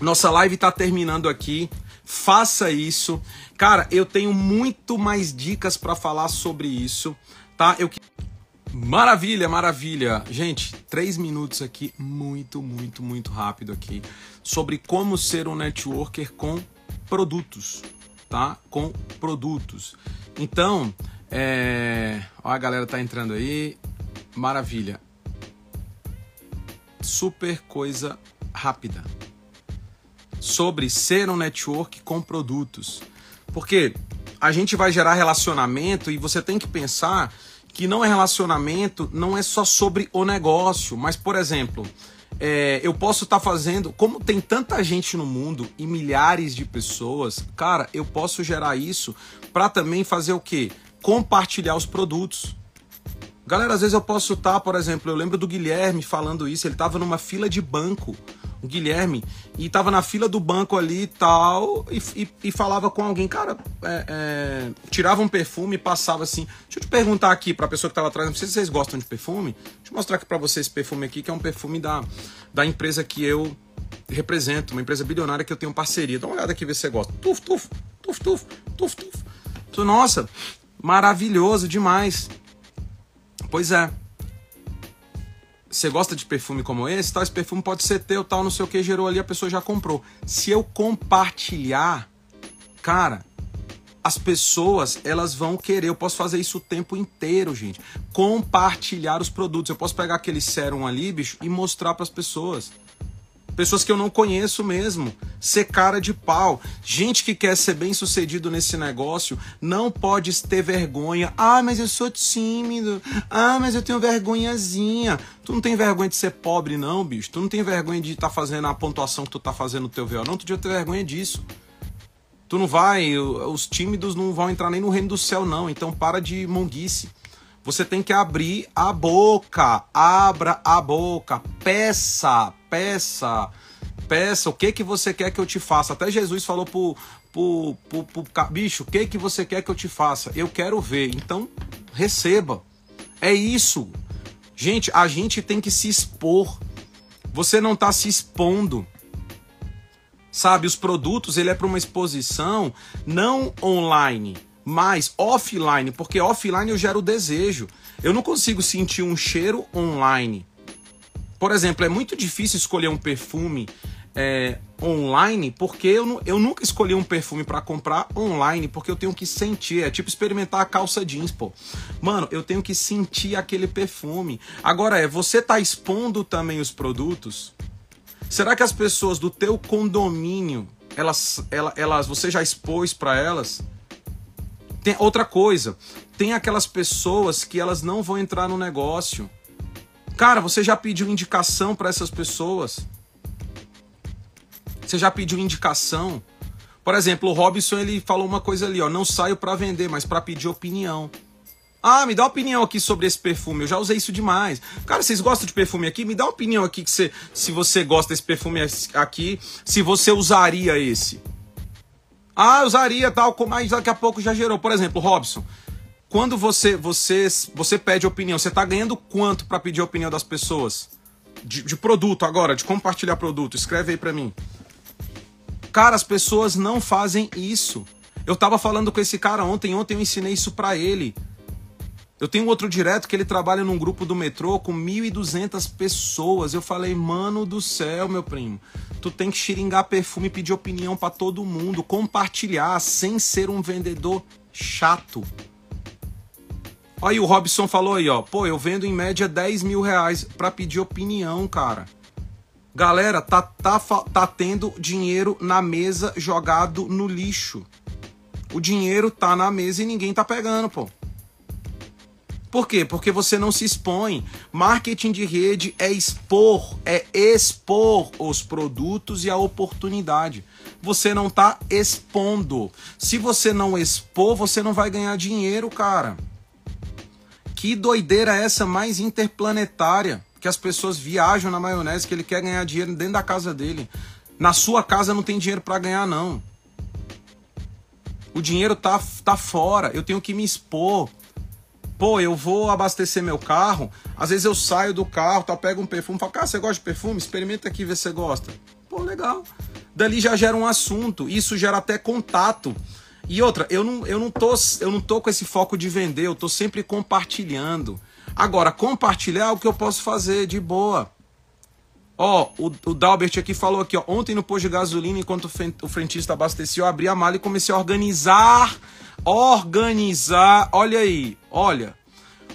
nossa live está terminando aqui faça isso. Cara, eu tenho muito mais dicas para falar sobre isso, tá? Eu Maravilha, maravilha. Gente, três minutos aqui, muito, muito, muito rápido aqui, sobre como ser um networker com produtos, tá? Com produtos. Então, é... Ó, a galera tá entrando aí. Maravilha. Super coisa rápida sobre ser um network com produtos. Porque a gente vai gerar relacionamento e você tem que pensar que não é relacionamento, não é só sobre o negócio, mas, por exemplo, é, eu posso estar tá fazendo, como tem tanta gente no mundo e milhares de pessoas, cara, eu posso gerar isso para também fazer o quê? Compartilhar os produtos. Galera, às vezes eu posso estar, tá, por exemplo, eu lembro do Guilherme falando isso, ele estava numa fila de banco o Guilherme, e tava na fila do banco ali tal, e, e, e falava com alguém, cara, é, é, tirava um perfume e passava assim. Deixa eu te perguntar aqui pra pessoa que tava atrás, não sei se vocês gostam de perfume. Deixa eu mostrar aqui pra vocês esse perfume aqui, que é um perfume da, da empresa que eu represento, uma empresa bilionária que eu tenho parceria. Dá uma olhada aqui, ver se você gosta. Tuf, tuf, tuf, tuf, tuf, tuf. Nossa, maravilhoso demais. Pois é você gosta de perfume como esse, tal, esse perfume pode ser teu, tal, não sei o que, gerou ali, a pessoa já comprou. Se eu compartilhar, cara, as pessoas elas vão querer. Eu posso fazer isso o tempo inteiro, gente. Compartilhar os produtos. Eu posso pegar aquele sérum ali, bicho, e mostrar para as pessoas. Pessoas que eu não conheço mesmo. Ser cara de pau. Gente que quer ser bem sucedido nesse negócio não pode ter vergonha. Ah, mas eu sou tímido. Ah, mas eu tenho vergonhazinha. Tu não tem vergonha de ser pobre, não, bicho. Tu não tem vergonha de estar tá fazendo a pontuação que tu tá fazendo no teu violão. Tu devia ter vergonha disso. Tu não vai, os tímidos não vão entrar nem no reino do céu, não. Então para de monguice. Você tem que abrir a boca. Abra a boca. Peça, peça, peça. O que que você quer que eu te faça? Até Jesus falou pro, pro, pro, pro bicho: o que que você quer que eu te faça? Eu quero ver. Então receba. É isso. Gente, a gente tem que se expor. Você não está se expondo. Sabe, os produtos, ele é para uma exposição não online, mas offline, porque offline eu gero desejo. Eu não consigo sentir um cheiro online. Por exemplo, é muito difícil escolher um perfume é, online, porque eu, eu nunca escolhi um perfume para comprar online, porque eu tenho que sentir. É tipo experimentar a calça jeans, pô. Mano, eu tenho que sentir aquele perfume. Agora é, você tá expondo também os produtos? Será que as pessoas do teu condomínio, elas, elas, elas você já expôs para elas? Tem outra coisa, tem aquelas pessoas que elas não vão entrar no negócio. Cara, você já pediu indicação para essas pessoas? Você já pediu indicação? Por exemplo, o Robson ele falou uma coisa ali, ó, não saio para vender, mas para pedir opinião. Ah, me dá opinião aqui sobre esse perfume. Eu já usei isso demais. Cara, vocês gostam de perfume aqui? Me dá opinião aqui que você, se você gosta desse perfume aqui, se você usaria esse. Ah, usaria tal, mas daqui a pouco já gerou. Por exemplo, Robson, quando você você você pede opinião, você está ganhando quanto para pedir a opinião das pessoas? De, de, produto agora, de compartilhar produto. Escreve aí para mim. Cara, as pessoas não fazem isso. Eu tava falando com esse cara ontem, ontem eu ensinei isso para ele. Eu tenho outro direto que ele trabalha num grupo do metrô com 1.200 pessoas. Eu falei, mano do céu, meu primo. Tu tem que xiringar perfume e pedir opinião para todo mundo. Compartilhar sem ser um vendedor chato. Aí o Robson falou aí, ó. Pô, eu vendo em média 10 mil reais pra pedir opinião, cara. Galera, tá, tá, tá tendo dinheiro na mesa jogado no lixo. O dinheiro tá na mesa e ninguém tá pegando, pô. Por quê? Porque você não se expõe. Marketing de rede é expor, é expor os produtos e a oportunidade. Você não está expondo. Se você não expor, você não vai ganhar dinheiro, cara. Que doideira é essa mais interplanetária? Que as pessoas viajam na maionese, que ele quer ganhar dinheiro dentro da casa dele. Na sua casa não tem dinheiro para ganhar, não. O dinheiro tá, tá fora. Eu tenho que me expor Pô, eu vou abastecer meu carro, às vezes eu saio do carro, tá, pego um perfume, falo, cara, você gosta de perfume? Experimenta aqui, vê se você gosta. Pô, legal. Dali já gera um assunto, isso gera até contato. E outra, eu não, eu não, tô, eu não tô com esse foco de vender, eu tô sempre compartilhando. Agora, compartilhar é o que eu posso fazer de boa. Ó, o, o Dalbert aqui falou aqui, ó, ontem no posto de gasolina, enquanto o frentista abastecia, eu abri a mala e comecei a organizar organizar, olha aí, olha,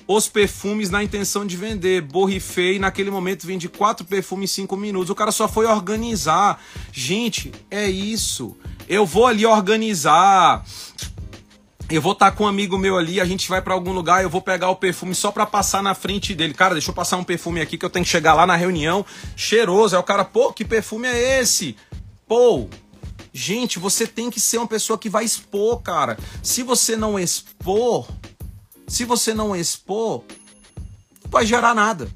os perfumes na intenção de vender. Borrifei, naquele momento vendi quatro perfumes em cinco minutos. O cara só foi organizar. Gente, é isso. Eu vou ali organizar. Eu vou estar tá com um amigo meu ali, a gente vai para algum lugar, eu vou pegar o perfume só para passar na frente dele. Cara, deixa eu passar um perfume aqui que eu tenho que chegar lá na reunião cheiroso. Aí o cara, pô, que perfume é esse? Pô, Gente, você tem que ser uma pessoa que vai expor, cara. Se você não expor, se você não expor, não vai gerar nada.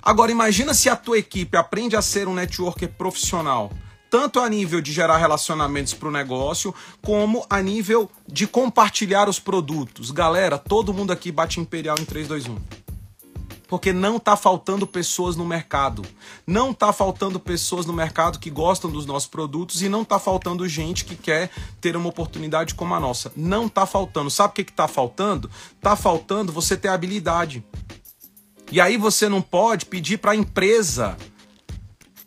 Agora imagina se a tua equipe aprende a ser um networker profissional, tanto a nível de gerar relacionamentos para o negócio, como a nível de compartilhar os produtos. Galera, todo mundo aqui bate imperial em 3, 2, 1 porque não está faltando pessoas no mercado. Não está faltando pessoas no mercado que gostam dos nossos produtos e não está faltando gente que quer ter uma oportunidade como a nossa. Não está faltando. Sabe o que está faltando? Está faltando você ter habilidade. E aí você não pode pedir para a empresa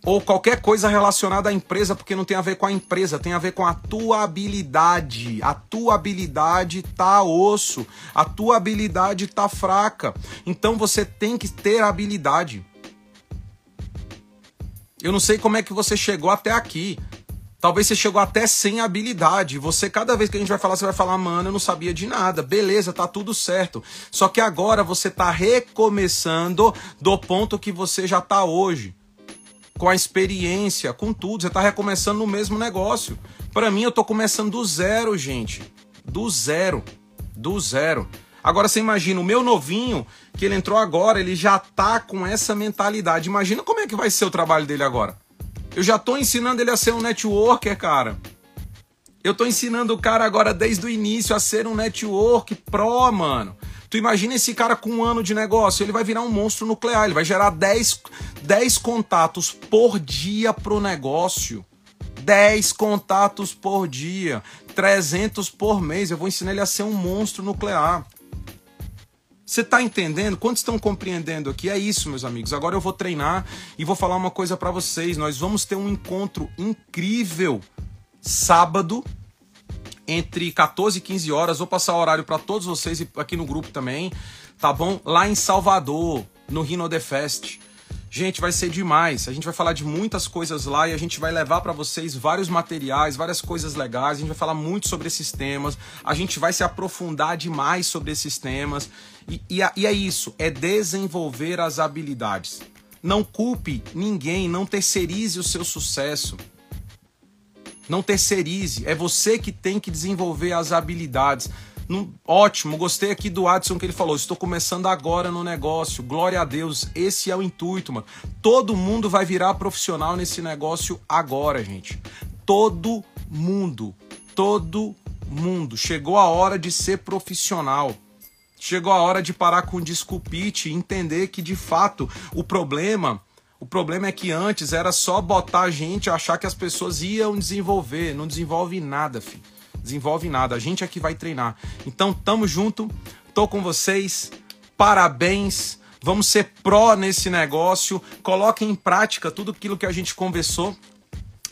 ou qualquer coisa relacionada à empresa, porque não tem a ver com a empresa, tem a ver com a tua habilidade. A tua habilidade tá osso, a tua habilidade tá fraca. Então você tem que ter habilidade. Eu não sei como é que você chegou até aqui. Talvez você chegou até sem habilidade. Você, cada vez que a gente vai falar, você vai falar, mano, eu não sabia de nada. Beleza, tá tudo certo. Só que agora você tá recomeçando do ponto que você já tá hoje com a experiência, com tudo. Você está recomeçando no mesmo negócio. Para mim, eu estou começando do zero, gente. Do zero. Do zero. Agora você imagina, o meu novinho, que ele entrou agora, ele já tá com essa mentalidade. Imagina como é que vai ser o trabalho dele agora. Eu já tô ensinando ele a ser um networker, cara. Eu tô ensinando o cara agora desde o início a ser um network pro, mano. Tu imagina esse cara com um ano de negócio, ele vai virar um monstro nuclear, ele vai gerar 10, 10 contatos por dia pro negócio. 10 contatos por dia, 300 por mês. Eu vou ensinar ele a ser um monstro nuclear. Você está entendendo? Quantos estão compreendendo aqui? É isso, meus amigos. Agora eu vou treinar e vou falar uma coisa para vocês. Nós vamos ter um encontro incrível sábado entre 14 e 15 horas. Vou passar o horário para todos vocês aqui no grupo também, tá bom? Lá em Salvador, no Rino The Fest. Gente, vai ser demais. A gente vai falar de muitas coisas lá e a gente vai levar para vocês vários materiais, várias coisas legais. A gente vai falar muito sobre esses temas. A gente vai se aprofundar demais sobre esses temas. E, e, e é isso: é desenvolver as habilidades. Não culpe ninguém, não terceirize o seu sucesso. Não terceirize. É você que tem que desenvolver as habilidades. ótimo, gostei aqui do Adson que ele falou. Estou começando agora no negócio. Glória a Deus. Esse é o intuito, mano. Todo mundo vai virar profissional nesse negócio agora, gente. Todo mundo. Todo mundo. Chegou a hora de ser profissional. Chegou a hora de parar com desculpite e entender que de fato o problema o problema é que antes era só botar a gente, achar que as pessoas iam desenvolver. Não desenvolve nada, filho. Desenvolve nada. A gente é que vai treinar. Então, tamo junto. Tô com vocês. Parabéns. Vamos ser pró nesse negócio. Coloquem em prática tudo aquilo que a gente conversou.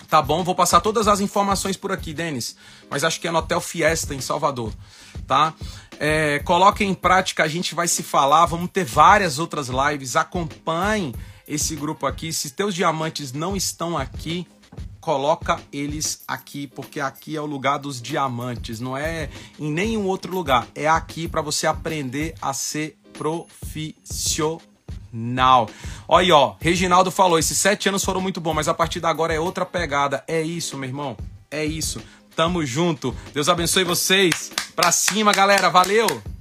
Tá bom? Vou passar todas as informações por aqui, Denis. Mas acho que é no Hotel Fiesta, em Salvador. Tá? É, coloquem em prática, a gente vai se falar. Vamos ter várias outras lives. Acompanhem esse grupo aqui. Se teus diamantes não estão aqui, coloca eles aqui, porque aqui é o lugar dos diamantes, não é em nenhum outro lugar. É aqui para você aprender a ser profissional. Olha aí, ó, Reginaldo falou: esses sete anos foram muito bons, mas a partir de agora é outra pegada. É isso, meu irmão. É isso. Tamo junto. Deus abençoe vocês. Pra cima, galera. Valeu!